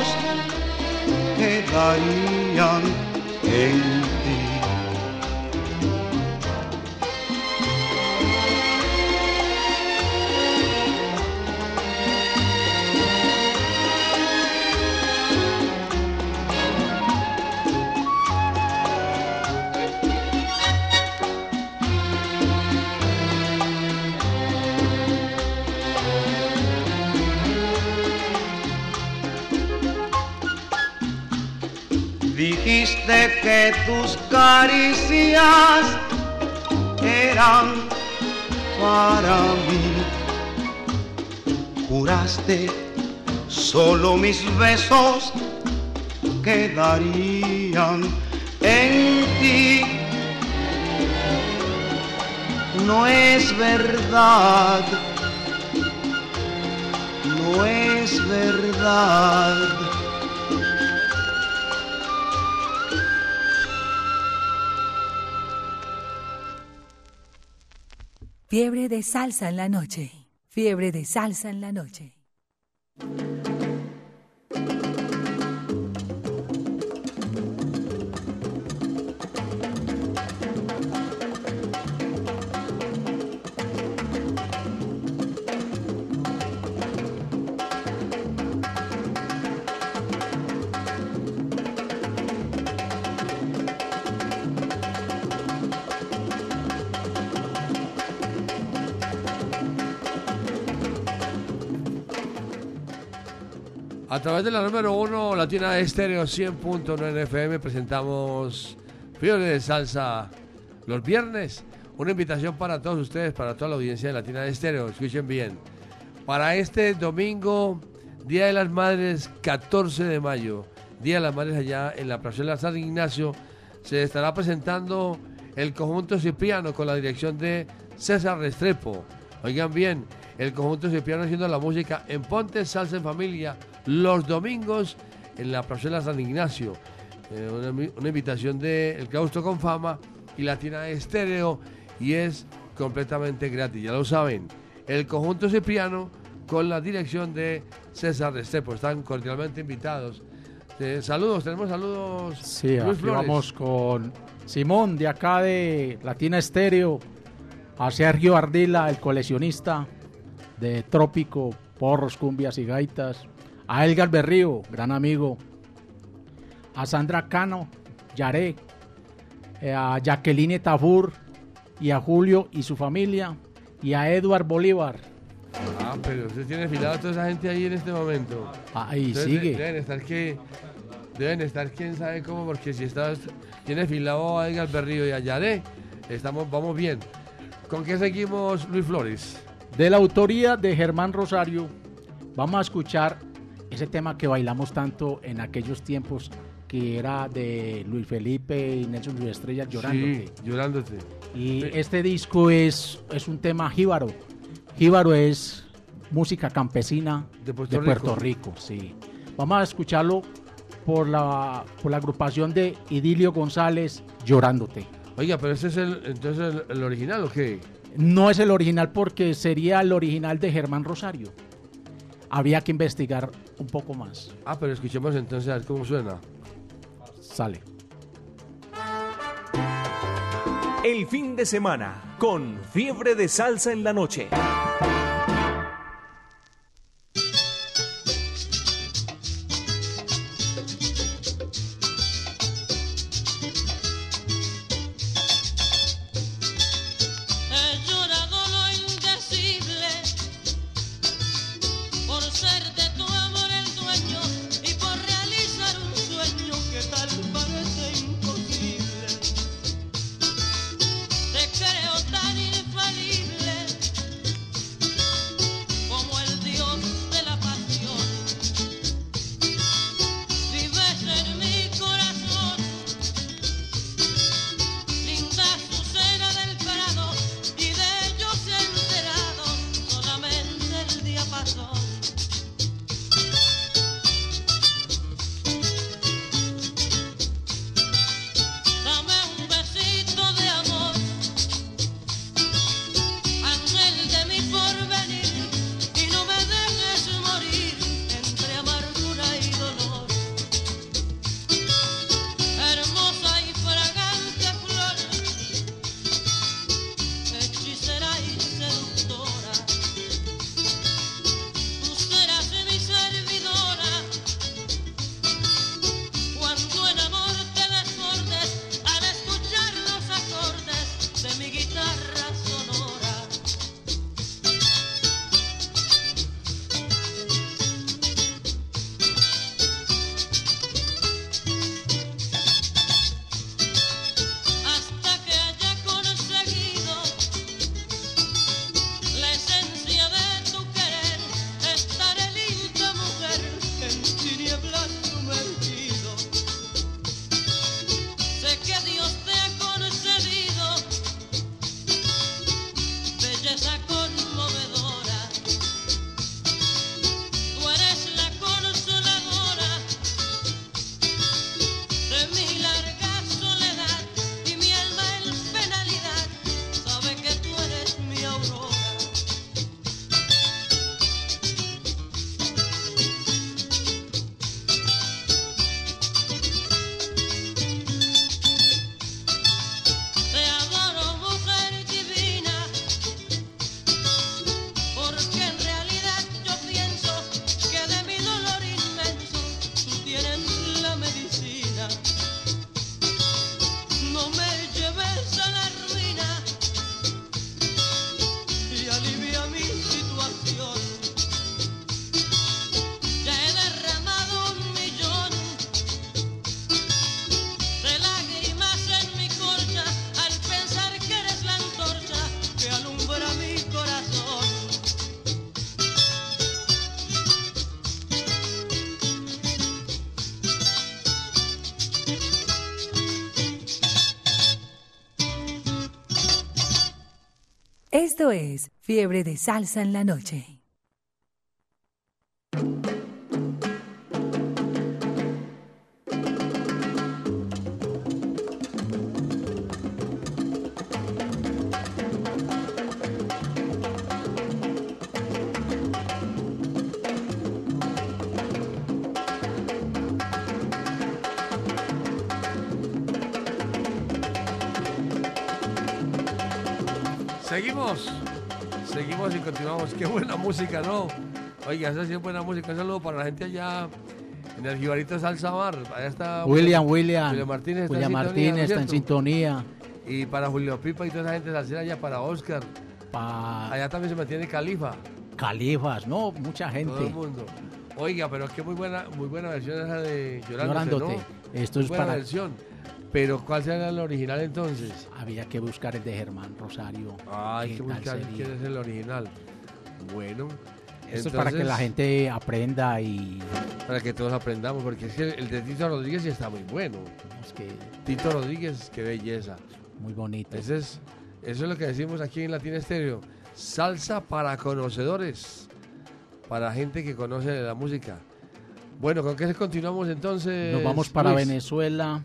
quedarían en para mí. Juraste solo mis besos quedarían en ti. No es verdad, no es verdad. Fiebre de salsa en la noche. Fiebre de salsa en la noche. A través de la número uno Latina Estéreo 100.9 FM presentamos Fiebre de Salsa los viernes. Una invitación para todos ustedes, para toda la audiencia de Latina Estéreo. Escuchen bien. Para este domingo, Día de las Madres, 14 de mayo, Día de las Madres allá en la Plazuela San Ignacio, se estará presentando el conjunto Cipriano con la dirección de César Restrepo. Oigan bien, el conjunto Cipriano haciendo la música en Ponte Salsa en Familia los domingos en la Plazuela San Ignacio. Eh, una, una invitación de El Claustro con Fama y Latina Estéreo y es completamente gratis, ya lo saben. El conjunto Cipriano con la dirección de César Restrepo. Están cordialmente invitados. Eh, saludos, tenemos saludos. Sí, Luis aquí Flores. vamos con Simón de acá de Latina Estéreo, a Sergio Ardila, el coleccionista de Trópico, porros, cumbias y gaitas, a Elgar Berrío, gran amigo, a Sandra Cano, Yaré, eh, a Jacqueline Tafur y a Julio y su familia, y a Eduard Bolívar. Ah, pero usted tiene filado a toda esa gente ahí en este momento. Ahí Entonces, sigue. de- Deben estar que. Deben estar quién sabe cómo, porque si estás, tiene filado a Edgar Berrío y a Yaré, estamos, vamos bien. ¿Con qué seguimos, Luis Flores? De la autoría de Germán Rosario, vamos a escuchar ese tema que bailamos tanto en aquellos tiempos, que era de Luis Felipe y Nelson Luis Estrella llorándote. Sí, llorándote. Y Sí. este disco es, es un tema jíbaro. Jíbaro es música campesina De Puerto Puerto Rico. Rico, sí. Vamos a escucharlo por la, por la agrupación de Idilio González, Llorándote. Oiga, pero ese es el, entonces el, el original o qué? No es el original porque sería el original de Germán Rosario. Había que investigar un poco más. Ah, pero escuchemos entonces a ver cómo suena. Sale. El fin de semana con fiebre de salsa en la noche. Esto es Fiebre de Salsa en la Noche. Es buena música. Un saludo para la gente allá en el Jibarito Salsa Bar. Allá está William, William. William Martínez está, William en, Martínez sintonía, ¿no es está en sintonía. Y para Julio Pipa y toda esa gente salsera allá, para Oscar. Pa- Allá también se mantiene Califa. Califas, no, mucha gente. Todo el mundo. Oiga, pero qué muy buena, muy buena versión esa de Llorándote, Llorándote. ¿no? Esto Muy es buena para- versión. Pero ¿cuál será el original entonces? Había que buscar el de Germán Rosario. Ay, hay que ¿Qué tal buscar quién es el original. Bueno. Esto es para que la gente aprenda y Para que todos aprendamos, porque es que el de Tito Rodríguez sí está muy bueno. es que Tito Rodríguez, qué belleza. muy bonito. Ese es, eso es lo que decimos aquí en Latina Estéreo. Salsa para conocedores, para gente que conoce de la música. Bueno, ¿con qué continuamos entonces? Nos vamos para Luis? Venezuela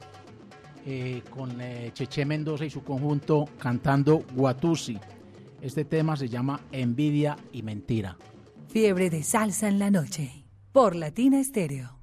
eh, con eh, Cheche Mendoza y su conjunto cantando Guatusi. Este tema se llama Envidia y Mentira. Fiebre de Salsa en la Noche. Por Latina Estéreo.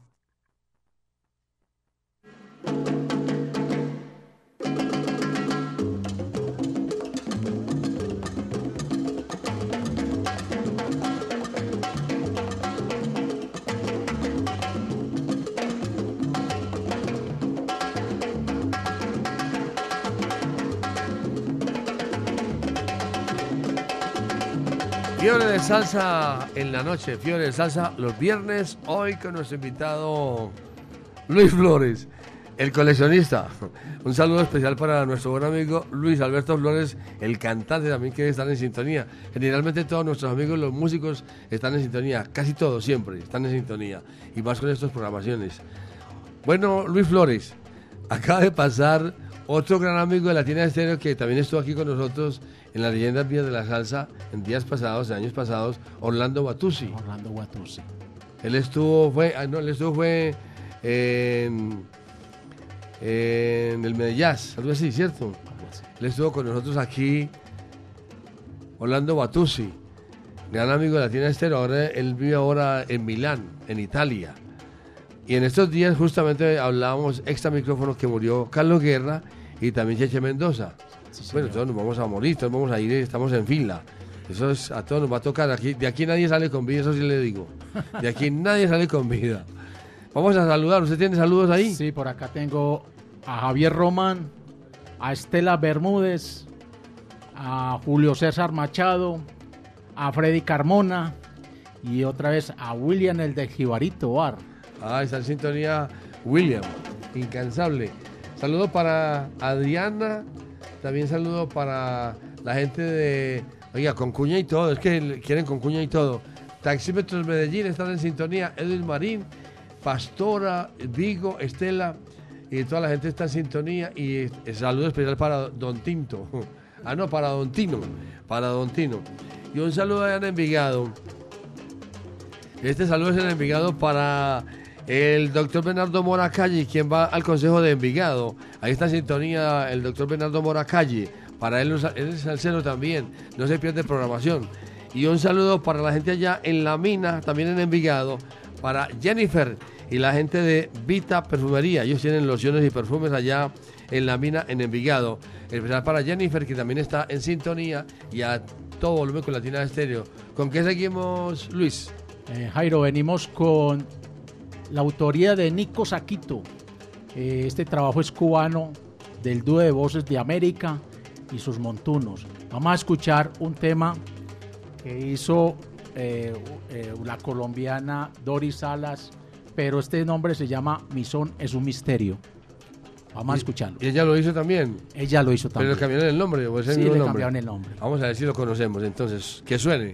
Fiebre de salsa en la noche, fiebre de salsa los viernes, hoy con nuestro invitado Luis Flores, el coleccionista. Un saludo especial para nuestro buen amigo Luis Alberto Flores, el cantante también que está en sintonía. Generalmente todos nuestros amigos, los músicos, están en sintonía, casi todos siempre están en sintonía, y más con estas programaciones. Bueno, Luis Flores, acaba de pasar otro gran amigo de Latina Estéreo que también estuvo aquí con nosotros en las leyendas vías de la salsa en días pasados, en años pasados, Orlando Batusi. Orlando Guatusi. Él estuvo, fue, ah, no, él estuvo fue en, en el Medellás, algo así, ¿cierto? Él estuvo con nosotros aquí, Orlando Batusi, gran amigo de Latina Estéreo, ahora él vive ahora en Milán, en Italia. Y en estos días justamente hablábamos extra micrófono que murió Carlos Guerra y también Cheche Mendoza. Bueno, todos nos vamos a morir, todos vamos a ir, estamos en fila. Eso es, a todos nos va a tocar. Aquí, de aquí nadie sale con vida, eso sí le digo. De aquí <laughs> nadie sale con vida. Vamos a saludar. ¿Usted tiene saludos ahí? Sí, por acá tengo a Javier Román, a Estela Bermúdez, a Julio César Machado, a Freddy Carmona y otra vez a William el de Jibarito Bar. Ah, está en sintonía William, incansable. Saludo para Adriana, también saludo para la gente de, oiga, con cuña y todo, es que quieren con cuña y todo. Taxímetros Medellín están en sintonía, Edwin Marín, Pastora, Vigo, Estela, y toda la gente está en sintonía. Y saludo especial para Don Tinto. <laughs> Ah, no, para Don Tino, para Don Tino. Y un saludo allá en Envigado. Este saludo es en Envigado para el doctor Bernardo Moracalle, quien va al Consejo de Envigado. Ahí está en sintonía el doctor Bernardo Moracalle. Para él, él es salsero también, no se pierde programación. Y un saludo para la gente allá en La Mina, también en Envigado, para Jennifer y la gente de Vita Perfumería. Ellos tienen lociones y perfumes allá en La Mina, en Envigado. Especial para Jennifer, que también está en sintonía, y a todo volumen con Latina Estéreo. ¿Con qué seguimos, Luis? Eh, Jairo, venimos con la autoría de Nico Saquito. Eh, este trabajo es cubano del dúo de voces de América y sus montunos. Vamos a escuchar un tema que hizo eh, eh, la colombiana Doris Salas, pero este nombre se llama Mi son es un misterio. Vamos a escucharlo. ¿Y ella lo hizo también? Ella lo hizo también. ¿Pero le cambiaron el nombre? ¿O es el Sí, mismo le nombre? cambiaron el nombre. Vamos a ver si lo conocemos. Entonces, que suene.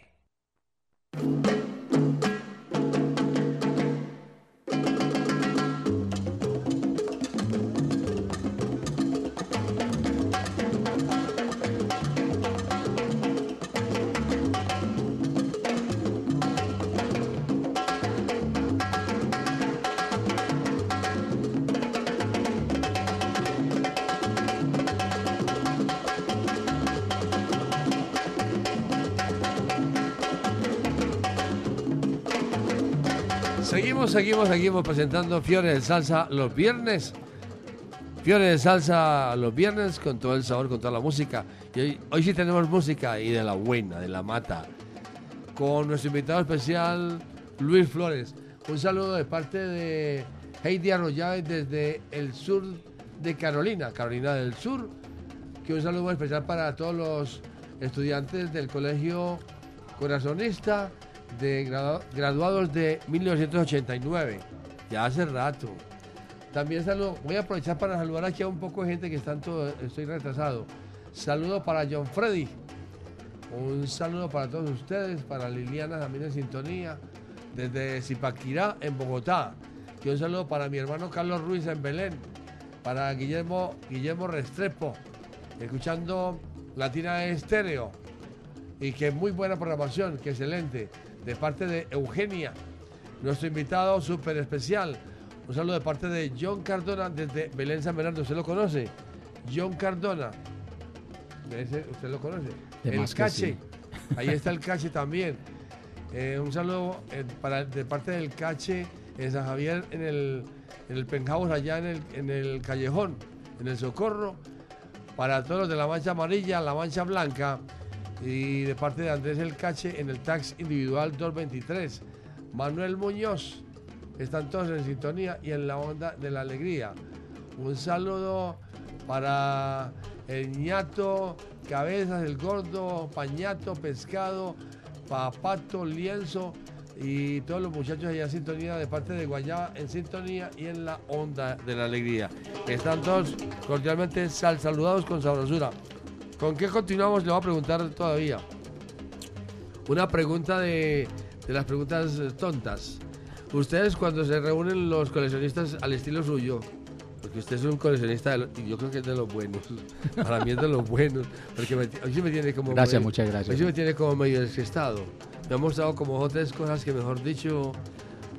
Seguimos, presentando Fiore de Salsa los viernes. Fiore de Salsa los viernes con todo el sabor, con toda la música. Y hoy, hoy sí tenemos música y de la buena, de la mata. Con nuestro invitado especial, Luis Flores. Un saludo de parte de Heidi Arroyave desde el sur de Carolina, Carolina del Sur. Que un saludo especial para todos los estudiantes del Colegio Corazonista de gradu- graduados de 1989, ya hace rato. También saludo, voy a aprovechar para saludar aquí a un poco de gente que están todo, estoy retrasado. Saludo para John Freddy, un saludo para todos ustedes, para Liliana también en sintonía, desde Zipaquirá en Bogotá. Y un saludo para mi hermano Carlos Ruiz en Belén, para Guillermo, Guillermo Restrepo, escuchando Latina Estéreo y que muy buena programación, que excelente, de parte de Eugenia, nuestro invitado súper especial. Un saludo de parte de John Cardona desde Belén San Bernardo, ¿usted lo conoce? John Cardona, Ese, ¿usted lo conoce? De el Cache, sí. ahí está el Cache también. Eh, un saludo eh, para, de parte del Cache en San Javier, en el, en el penthouse allá en el, en el callejón, en el Socorro para todos los de la mancha amarilla, la mancha blanca y de parte de Andrés El Cache en el tax individual 223. Manuel Muñoz, están todos en sintonía y en la onda de la alegría. Un saludo para el ñato, cabezas, el gordo, pañato, pescado, papato, lienzo y todos los muchachos allá en sintonía de parte de Guayaba en sintonía y en la onda de la alegría. Están todos cordialmente sal- saludados con sabrosura. ¿Con qué continuamos? Le voy a preguntar todavía. Una pregunta de, de las preguntas tontas. Ustedes cuando se reúnen los coleccionistas al estilo suyo, porque usted es un coleccionista de lo- y yo creo que es de los buenos. <laughs> Para mí es de los buenos. Porque me, hoy me tiene como Gracias, medio- muchas gracias. Hoy me tiene como medio desestado. Me ha mostrado como dos tres cosas que mejor dicho,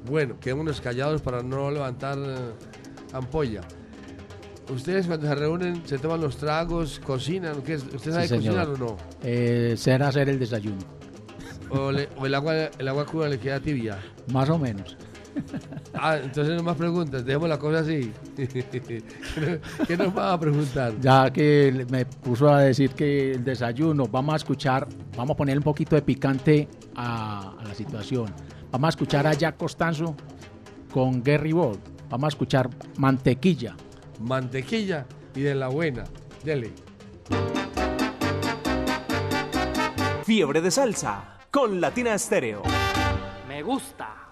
bueno, quedémonos callados para no levantar eh, ampolla. Ustedes cuando se reúnen se toman los tragos, cocinan, ¿qué es? ¿usted sabe Sí, cocinar o no? Eh, ser hacer el desayuno, O, le- o el agua el agua cruda le queda tibia. más o menos. <laughs> Ah, entonces no más preguntas, dejemos la cosa así. ¿Qué nos- <laughs> ¿Qué nos va a preguntar? Ya que me puso a decir que el desayuno, vamos a escuchar, vamos a poner un poquito de picante a, a la situación. Vamos a escuchar a Jack Costanzo con Gary Ball. Vamos a escuchar Mantequilla. Mantequilla y de la buena. Dele. Fiebre de salsa con Latina Estéreo. Me gusta.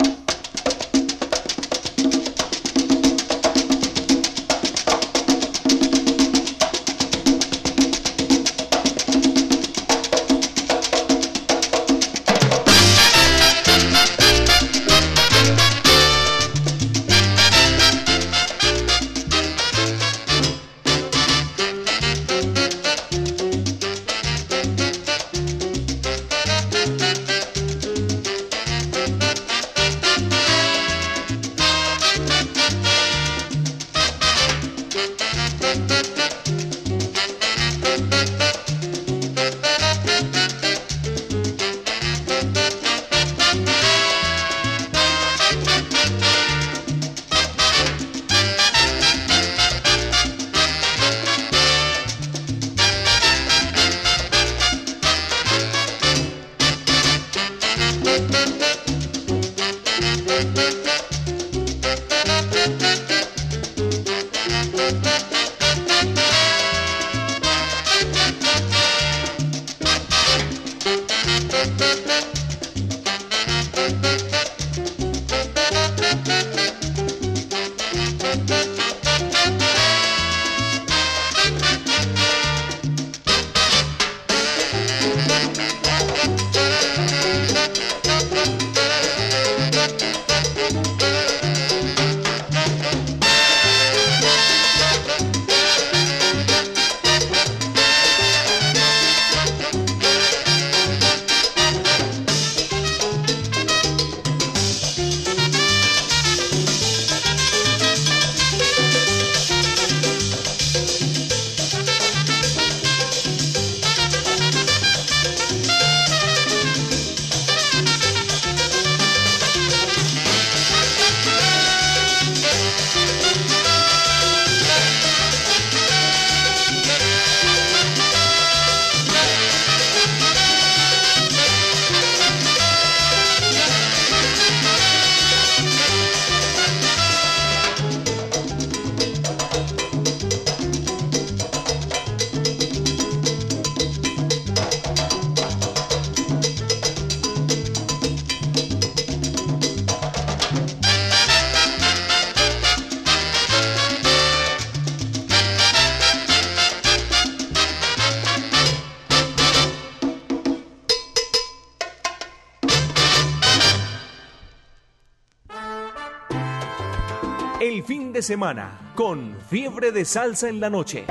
Semana con Fiebre de Salsa en la noche.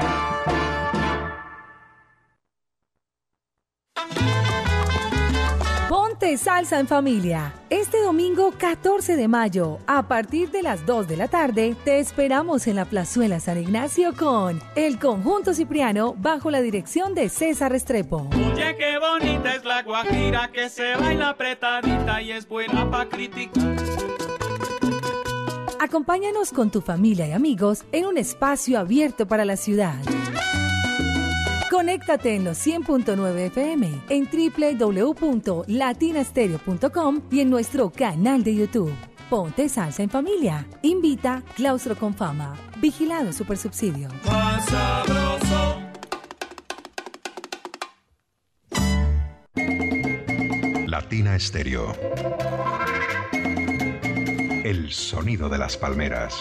Ponte salsa en familia. Este domingo 14 de mayo, a partir de las 2 de la tarde, te esperamos en la Plazuela San Ignacio con el Conjunto Cipriano bajo la dirección de César Restrepo. Oye, qué bonita es la guajira que se baila apretadita y es buena pa' criticar. Acompáñanos con tu familia y amigos en un espacio abierto para la ciudad. Conéctate en los 100.9 FM, en www.latinastereo.com y en nuestro canal de YouTube. Ponte salsa en familia. Invita Claustro con Fama. Vigilado Supersubsidio. Latina Estéreo. El sonido de las palmeras.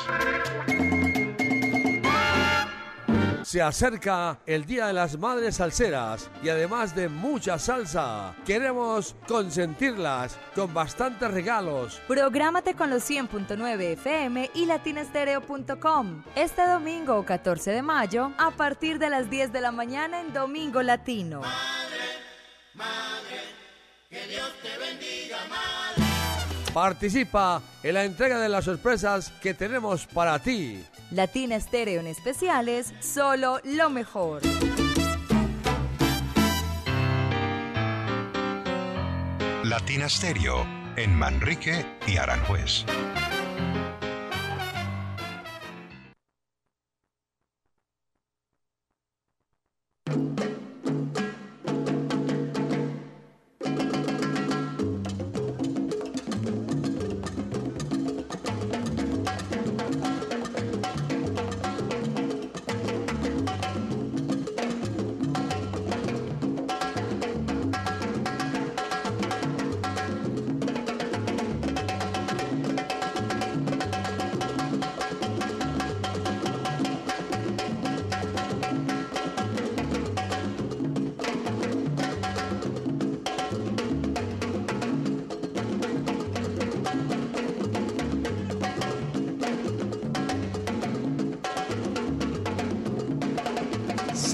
Se acerca el Día de las Madres Salseras y además de mucha salsa, queremos consentirlas con bastantes regalos. Prográmate con los 100.9 FM y latinastereo.com. Este domingo 14 de mayo, a partir de las 10 de la mañana en Domingo Latino. Participa en la entrega de las sorpresas que tenemos para ti. Latina Estéreo en especiales, solo lo mejor. Latina Stereo en Manrique y Aranjuez.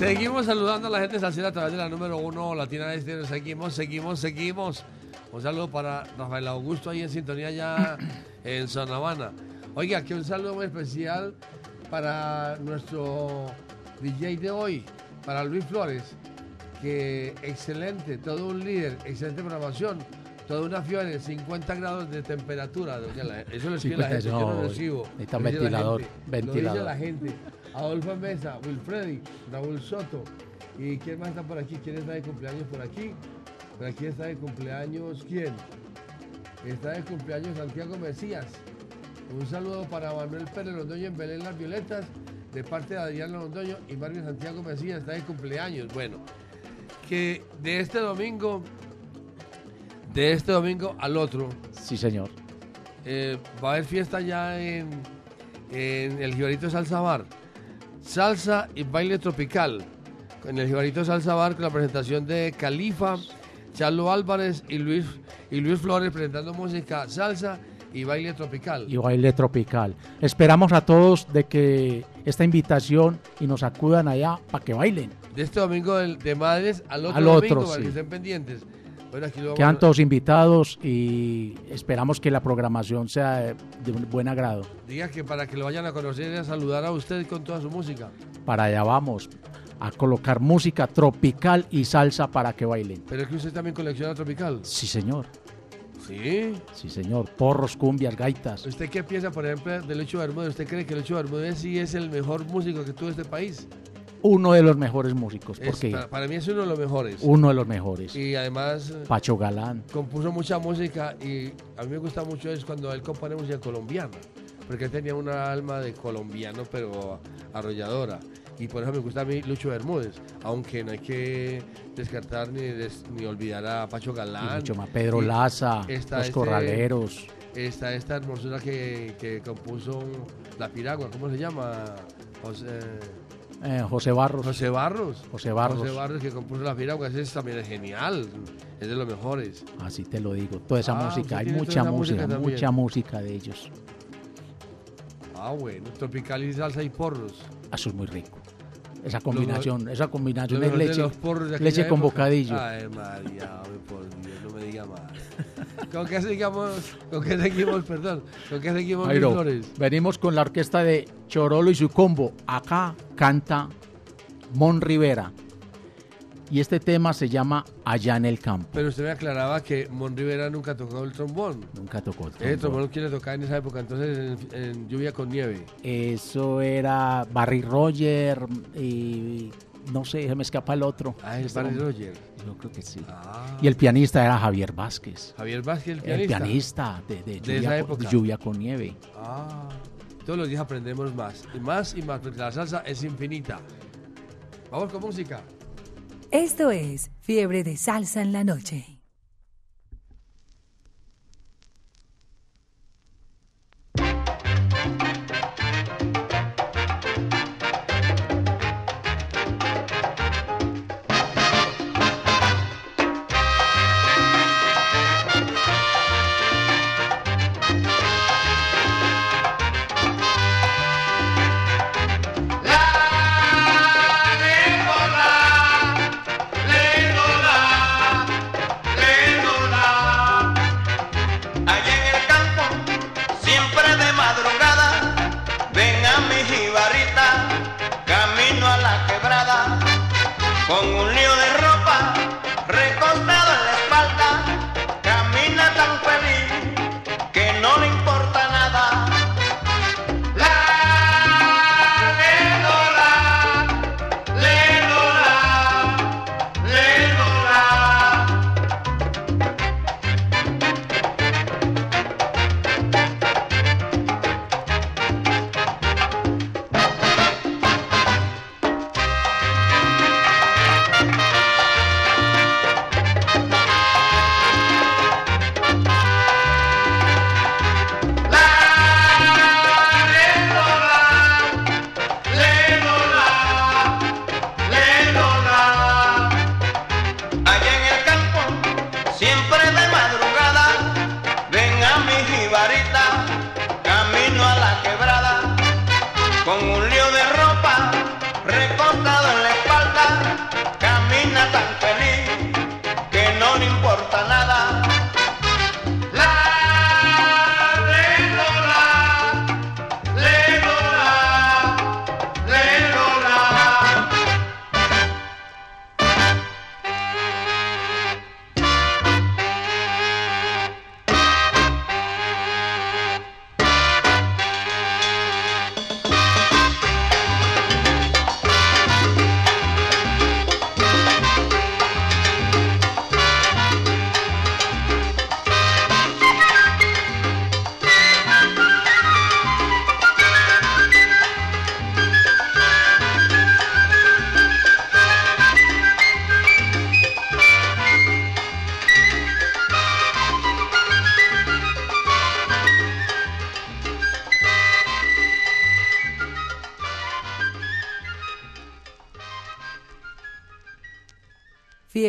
Seguimos saludando a la gente salsera a través de la número uno Latina de Estéreo. Seguimos, seguimos, seguimos. Un saludo para Rafael Augusto ahí en sintonía ya <clears throat> en San Habana. Oiga, aquí un saludo muy especial para nuestro DJ de hoy, para Luis Flores, que excelente, todo un líder, excelente programación, toda una fiebre, 50 grados de temperatura. la- Eso lo escribe la 50, gente, yo no recibo. necesita Lo dice la ventilador, Lo ventilador. dice la gente. Adolfo Mesa, Wilfredi, Raúl Soto. ¿Y quién más está por aquí? ¿Quién está de cumpleaños por aquí? Por aquí está de cumpleaños, ¿quién? Está de cumpleaños Santiago Mesías. Un saludo para Manuel Pérez Londoño en Belén Las Violetas, de parte de Adrián Londoño y Mario Santiago Mesías, está de cumpleaños. Bueno, que de este domingo, de este domingo al otro, Sí, señor. eh, va a haber fiesta ya en, en el Jibarito Salsa Bar. Salsa y baile tropical. En el Jibarito Salsa Bar con la presentación de Califa, Charlo Álvarez y Luis, y Luis Flores presentando música salsa y baile tropical. y baile tropical. Esperamos a todos de que esta invitación y nos acudan allá para que bailen. De este domingo de madres al otro Al domingo, otro, para que sí. estén pendientes. Bueno, aquí lo vamos Quedan todos invitados y esperamos que la programación sea de, de un buen agrado. Diga que para que lo vayan a conocer y a saludar a usted con toda su música. Para allá vamos a colocar música tropical y salsa para que bailen. Pero es que usted también colecciona tropical. Sí, señor. Sí. Sí, señor. Porros, cumbias, gaitas. ¿Usted qué piensa, por ejemplo, de Lucho Bermúdez? ¿Usted cree que Lucho Bermúdez sí es el mejor músico que tuvo este país? Uno de los mejores músicos, porque para, para mí es uno de los mejores. uno de los mejores. Y además eh, Pacho Galán. compuso mucha música y a mí me gusta mucho es cuando él compone música colombiana, porque él tenía una alma de colombiano pero arrolladora. Y por eso me gusta a mí Lucho Bermúdez, aunque no hay que descartar ni, des- ni olvidar a Pacho Galán. Y mucho más. Pedro Y Laza, Los este- Corraleros. Está esta hermosura que, que compuso La Piragua, ¿cómo se llama? José, eh, José Barros. José Barros. José Barros. José Barros que compuso La Piragua, ese también es genial, es de los mejores. Así te lo digo. Toda esa Ah, música. Hay mucha música música, mucha música de ellos. Ah, bueno. Tropical y salsa y porros. Eso es muy rico. Esa combinación, esa combinación de leche, de leche con bocadillo. Ay, María, por Dios, no me diga más. ¿Con qué seguimos? ¿Con qué seguimos, perdón? ¿Con qué seguimos, flores? venimos con la orquesta de Chorolo y su combo. Acá canta Mon Rivera. Y este tema se llama Allá en el campo. Pero usted me aclaraba que Mon Rivera nunca tocó el trombón. Nunca tocó el trombón. trombón quiere tocar en esa época, entonces en, en Lluvia con Nieve. Eso era Barry Roger y no sé, se me escapa el otro. Ah, es Este Barry hombre. Roger. Yo creo que sí. Ah. Y el pianista era Javier Vázquez. Javier Vázquez, el El pianista. pianista de, de De esa lluvia, con, época. Lluvia con nieve. Ah, todos los días aprendemos más. Y más y más, porque la salsa es infinita. Vamos con música. Esto es Fiebre de Salsa en la Noche.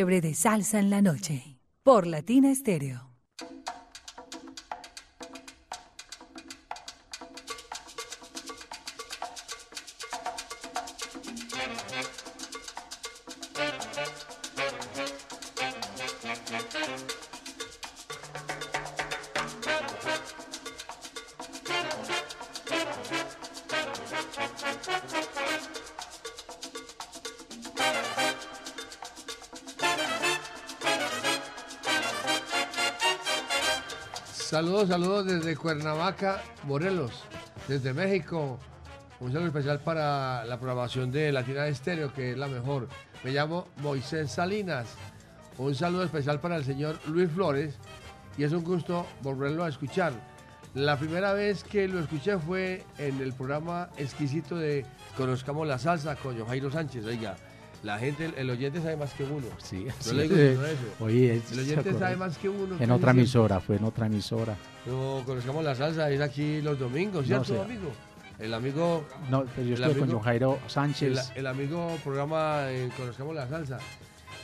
Fiebre de Salsa en la Noche. Por Latina Estéreo. Saludos, desde Cuernavaca, Morelos, desde México. Un saludo especial para la programación de Latina Estéreo, que es la mejor. Me llamo Moisés Salinas. Un saludo especial para el señor Luis Flores y es un gusto volverlo a escuchar. La primera vez que lo escuché fue en el programa exquisito de Conozcamos la Salsa con Jairo Sánchez. Oiga, la gente, el oyente sabe más que uno. Sí, No sí. le digo sino eso. Oye, el oyente sabe más que uno. En otra emisora, fue en otra emisora. No, conozcamos la salsa, es aquí los domingos, ¿cierto, sé. amigo? El amigo. No, pero yo el estuve con John Jairo Sánchez. El, el amigo programa eh, Conozcamos la salsa.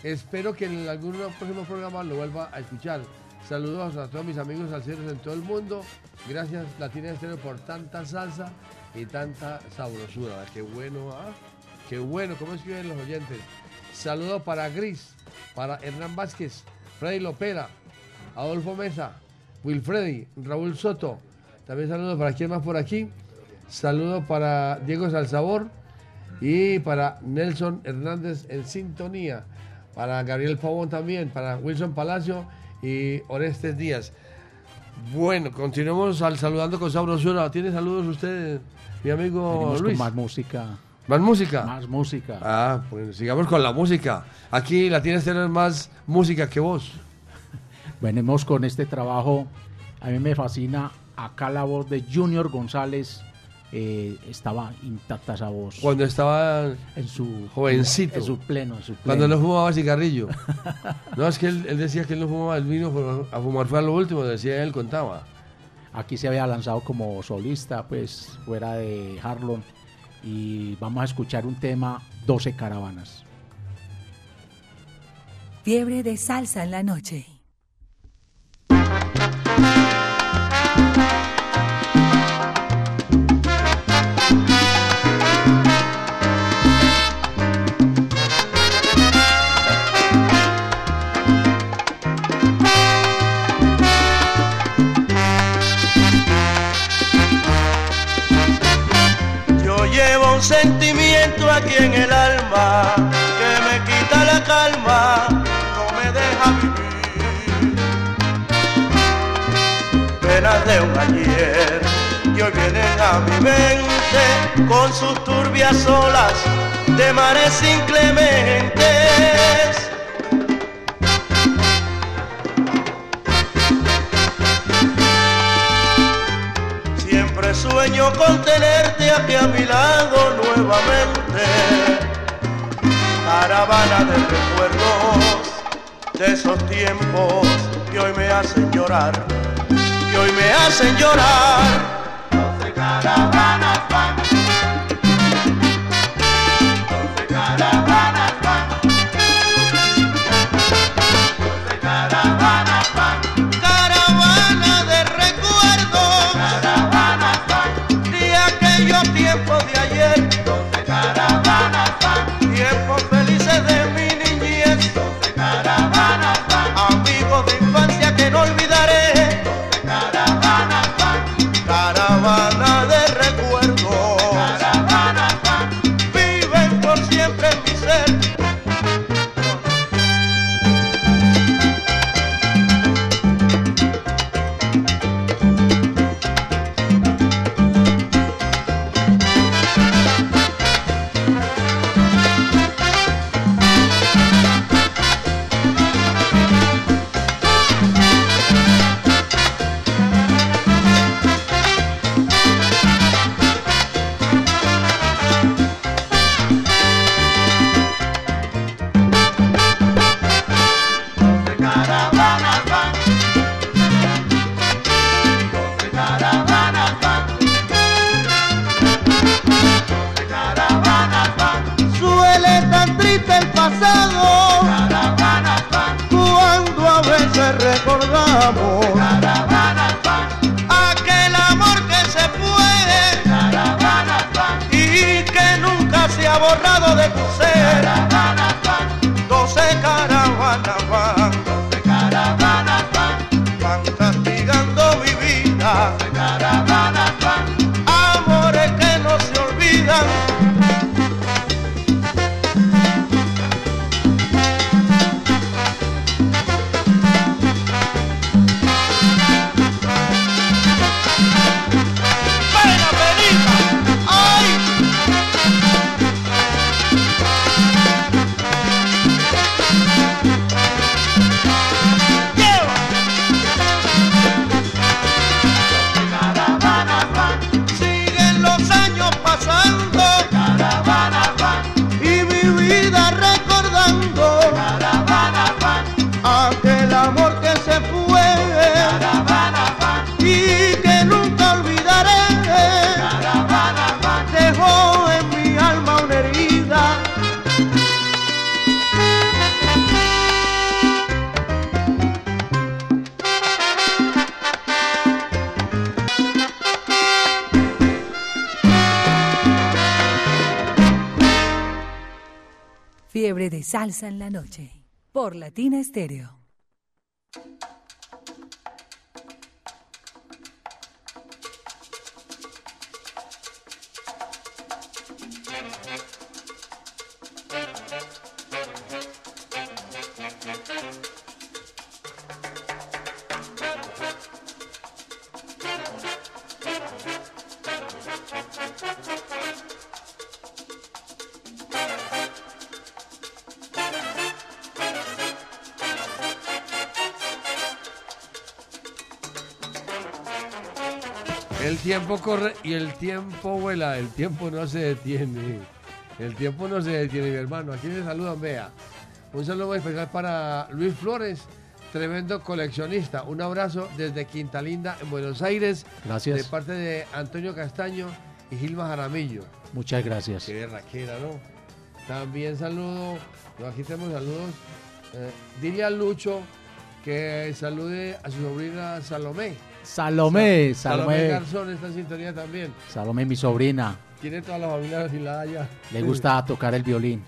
Espero que en algún próximo programa lo vuelva a escuchar. Saludos a todos mis amigos salseros en todo el mundo. Gracias, Latina Estéreo, por tanta salsa y tanta sabrosura. Qué bueno, ¿ah? Qué bueno, ¿cómo escriben los oyentes? Saludos para Gris, para Hernán Vázquez, Freddy Lopera, Adolfo Mesa, Wilfredi, Raúl Soto. También saludos para quién más por aquí. Saludos para Diego Salzabor y para Nelson Hernández en sintonía. Para Gabriel Pavón también, para Wilson Palacio y Orestes Díaz. Bueno, continuamos al saludando con Sabrosura. ¿Tiene saludos usted, mi amigo Venimos Luis? con más música. ¿Más música? Más música. Ah, pues sigamos con la música. Aquí la tienes tener más música que vos. <laughs> Venimos con este trabajo. A mí me fascina. Acá la voz de Junior González eh, estaba intacta esa voz. Cuando estaba en su jovencito. En su pleno, en su pleno. Cuando no fumaba cigarrillo. <laughs> no, es que él, él decía que él no fumaba el vino, a fumar fue a lo último, decía él, contaba. Aquí se había lanzado como solista, pues fuera de Harlem. Y vamos a escuchar un tema, 12 caravanas. Fiebre de salsa en la noche. De un ayer que hoy vienen a mi mente con sus turbias olas de mares inclementes. Siempre sueño con tenerte aquí a mi lado nuevamente. Caravana de recuerdos de esos tiempos que hoy me hacen llorar, hoy me hacen llorar. Doce caravanas van, en la noche. Por Latina Estéreo. Corre y el tiempo vuela, el tiempo no se detiene. El tiempo no se detiene, mi hermano. Aquí le saludan, vea. Un saludo muy especial para Luis Flores, tremendo coleccionista. Un abrazo desde Quinta Linda, en Buenos Aires. Gracias. De parte de Antonio Castaño y Gilma Jaramillo. Muchas gracias. Qué raquera, ¿no? También saludo, no, aquí tenemos saludos. Eh, dile a Lucho que salude a su sobrina Salomé. Salomé, Sa- Salomé. Garzón está en sintonía también. Salomé, mi sobrina, Tiene toda la familia afilada allá. le gusta tocar el violín.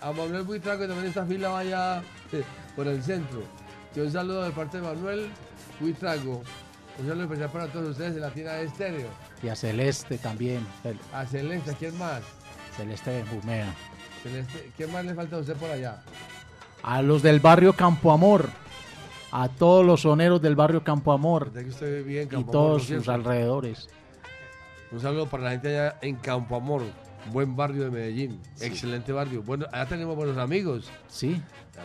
A Manuel Buitrago también está afilado allá <laughs> por el centro. Y un saludo de parte de Manuel Buitrago. Un saludo especial para todos ustedes de Latina Estéreo. Y a Celeste también. A Celeste, ¿quién más? Celeste Bumea. Celeste, ¿quién más le falta a usted por allá? A los del barrio Campo Amor. A todos los soneros del barrio Campo Amor. Que usted Y Amor, todos ¿no es sus alrededores. Un saludo para la gente allá en Campo Amor, buen barrio de Medellín, excelente barrio. Bueno, allá tenemos buenos amigos. Sí.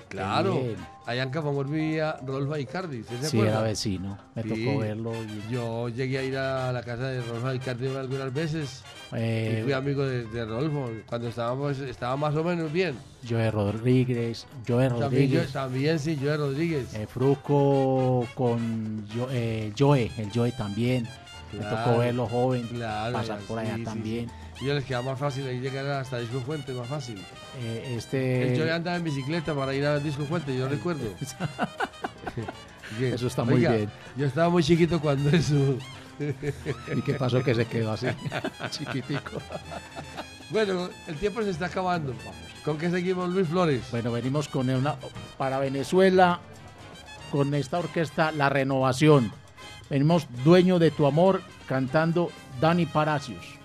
Claro. Bien. Allá en Campo Amor vivía Rodolfo Icardi, ¿usted se Sí, acuerda? era vecino. Me tocó verlo. y- Yo llegué a ir a la casa de Rodolfo Icardi algunas veces. Eh, y fui amigo de, de Rodolfo cuando estábamos, estaba más o menos bien. Joe Rodríguez. Joe También, yo, Rodríguez. también sí, Joe Rodríguez. Eh, Fruco con Jo- eh, Joe. El Joe también. Me Claro, tocó verlo joven. claro, pasar por allá sí, también. sí. Y les queda más fácil ahí llegar hasta Disco Fuente, más fácil. Eh, este... Joe andaba en bicicleta para ir al Disco Fuente, yo recuerdo. <laughs> Eso está muy Oiga, bien. Yo estaba muy chiquito cuando eso. ¿Y qué pasó que se quedó así? <laughs> Chiquitico. Bueno, el tiempo se está acabando. ¿Con qué seguimos, Luis Flores? Bueno, venimos con una para Venezuela con esta orquesta La Renovación. Venimos Dueño de tu amor cantando Dani Paracios.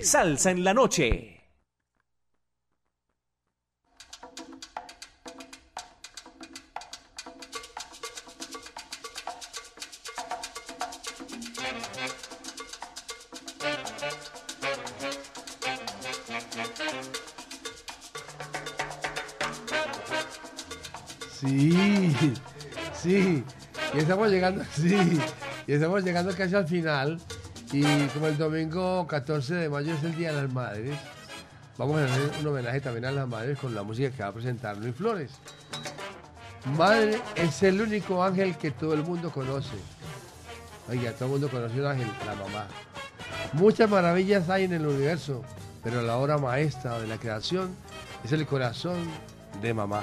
Salsa en la noche. Sí, sí. Y estamos llegando, <laughs> sí. Y estamos llegando casi al final. Y como el domingo 14 de mayo es el Día de las Madres, vamos a hacer un homenaje también a las madres con la música que va a presentar Luis Flores. Madre es el único ángel que todo el mundo conoce. Oiga, todo el mundo conoce un ángel, la mamá. Muchas maravillas hay en el universo, pero la obra maestra de la creación es el corazón de mamá,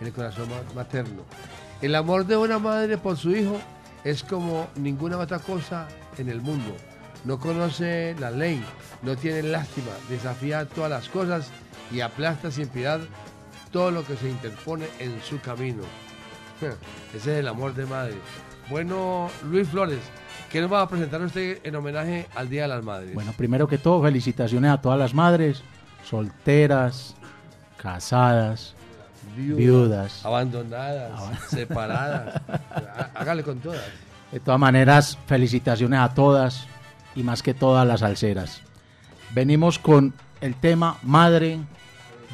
el corazón ma- materno. El amor de una madre por su hijo es como ninguna otra cosa en el mundo. No conoce la ley, no tiene lástima, desafía todas las cosas y aplasta sin piedad todo lo que se interpone en su camino. <laughs> Ese es el amor de madre. Bueno, Luis Flores, ¿qué nos va a presentar usted en homenaje al Día de las Madres? Bueno, primero que todo, felicitaciones a todas las madres, solteras, casadas, viudas. Abandonadas, <laughs> separadas. Há- Hágale con todas. De todas maneras, felicitaciones a todas y más que todas las salseras. Venimos con el tema Madre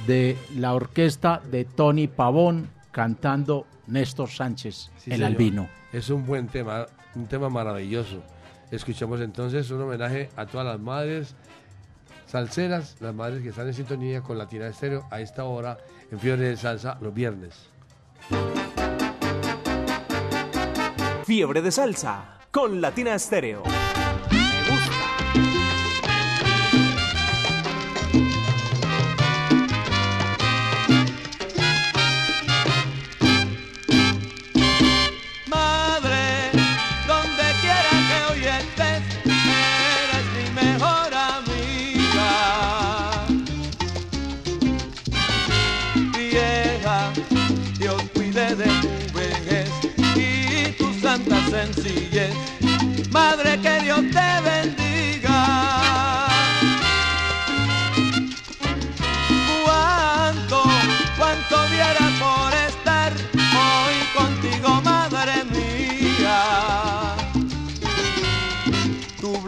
de la orquesta de Tony Pavón cantando Néstor Sánchez, Sí, el señor. albino. Es un buen tema, un tema maravilloso. Escuchamos entonces un homenaje a todas las madres salseras, las madres que están en sintonía con Latina Estéreo a esta hora en Fiebre de Salsa los viernes. Fiebre de salsa con Latina Estéreo.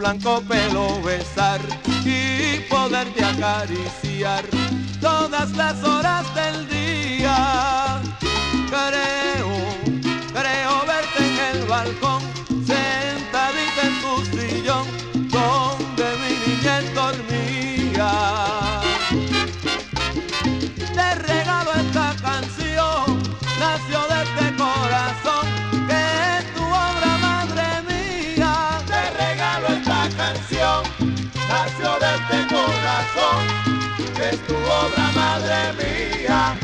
Blanco pelo besar y poderte acariciar todas las horas del día. Creo, creo verte en el balcón, este corazón, es tu obra, madre mía.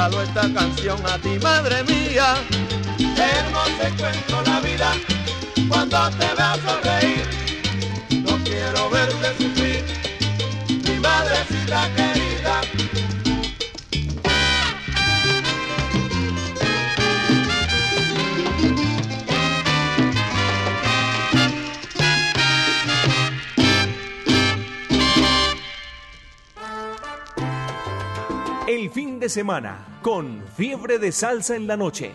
Regalo esta canción a ti, madre mía. Hermoso encuentro la vida cuando te veo sonreír. No quiero verte sufrir, mi madrecita querida. De semana con fiebre de salsa en la noche.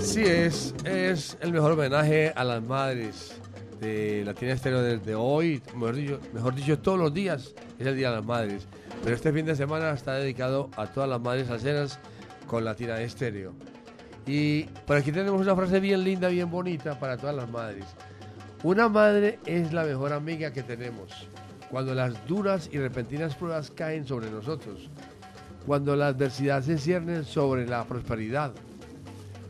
Sí, es, es el mejor homenaje a las madres de Latina Estéreo desde hoy, mejor dicho, mejor dicho, todos los días es el Día de las Madres. Pero este fin de semana está dedicado a todas las madres salseras con Latina Estéreo. Y por aquí tenemos una frase bien linda, bien bonita para todas las madres. Una madre es la mejor amiga que tenemos cuando las duras y repentinas pruebas caen sobre nosotros, cuando la adversidad se cierne sobre la prosperidad,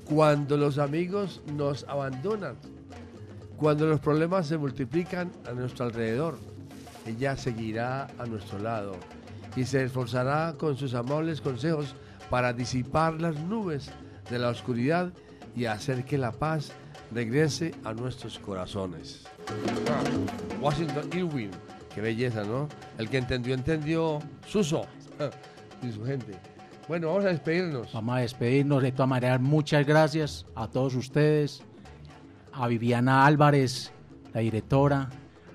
cuando los amigos nos abandonan, cuando los problemas se multiplican a nuestro alrededor. Ella seguirá a nuestro lado y se esforzará con sus amables consejos para disipar las nubes de la oscuridad y hacer que la paz regrese a nuestros corazones. Washington Irwin, qué belleza, ¿no? El que entendió, entendió Suso <laughs> y su gente. Bueno, vamos a despedirnos. Vamos a despedirnos. De todas maneras, muchas gracias a todos ustedes, a Viviana Álvarez, la directora,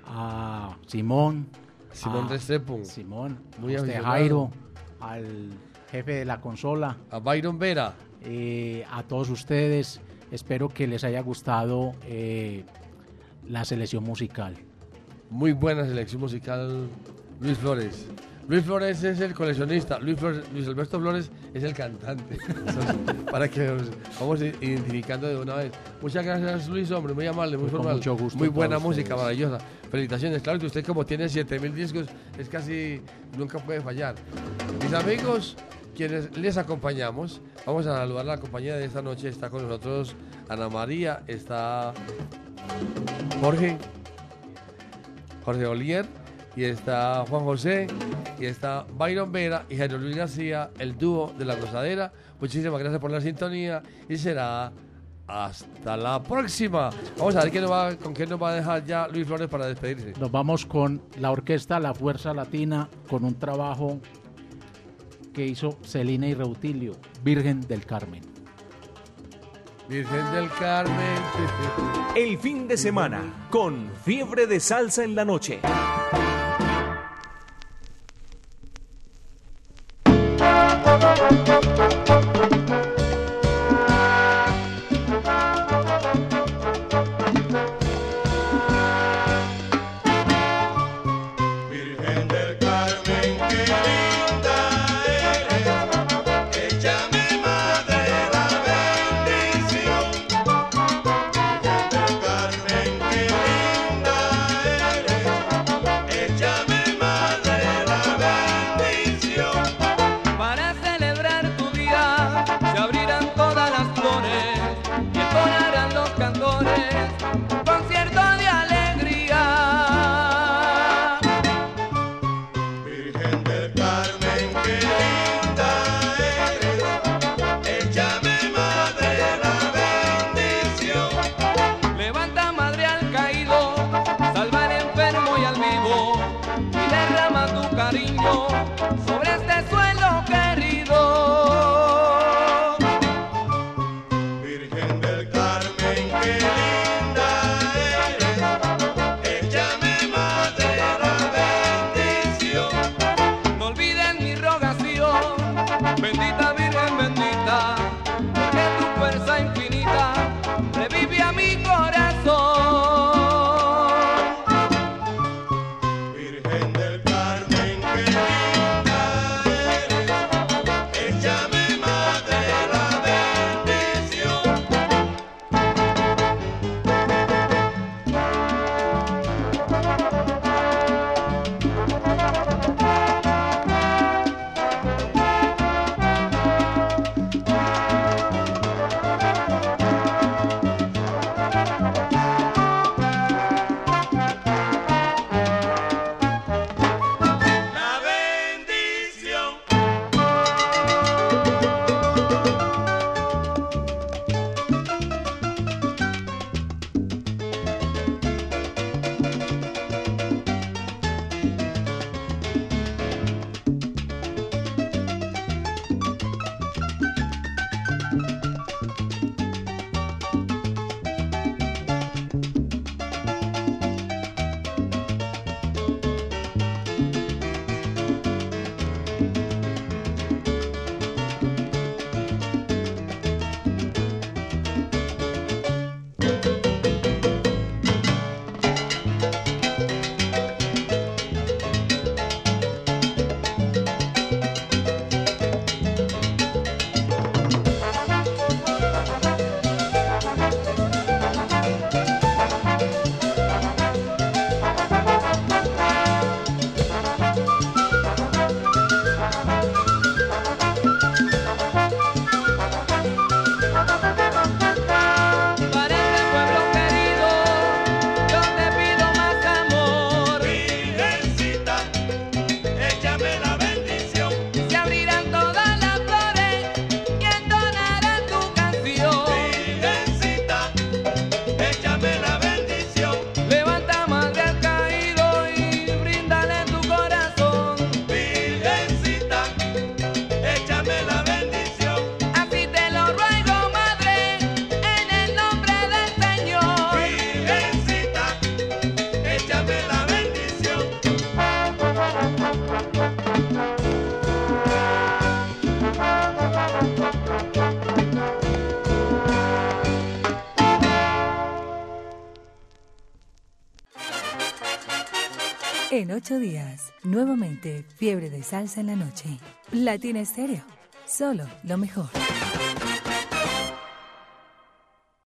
a Simón. Simón Restrepo. Simón, Muy a usted. Jairo, al jefe de la consola. A Byron Vera. Eh, a todos ustedes. Espero que les haya gustado eh, la selección musical. Muy buena selección musical, Luis Flores. Luis Flores es el coleccionista, Luis, Flores- Luis Alberto Flores es el cantante. Entonces, <laughs> para que nos vamos identificando de una vez. Muchas gracias, Luis, hombre, muy amable, muy formal. mucho gusto muy buena música, ustedes. maravillosa. Felicitaciones, claro que usted como tiene 7000 discos, es casi, nunca puede fallar. Mis amigos, quienes les acompañamos, vamos a saludar la compañía de esta noche. Está con nosotros Ana María, está Jorge, Jorge Olier, y está Juan José, y está Byron Vera y Jairo Luis García, el dúo de la gozadera. Muchísimas gracias por la sintonía y será hasta la próxima. Vamos a ver con qué nos va a dejar ya Luis Flores para despedirse. Nos vamos con la orquesta La Fuerza Latina con un trabajo que hizo Celina y Reutilio, Virgen del Carmen. Virgen del Carmen. <laughs> El fin de semana con fiebre de salsa en la noche. Ocho días, nuevamente, fiebre de salsa en la noche. Latina Estéreo, solo lo mejor.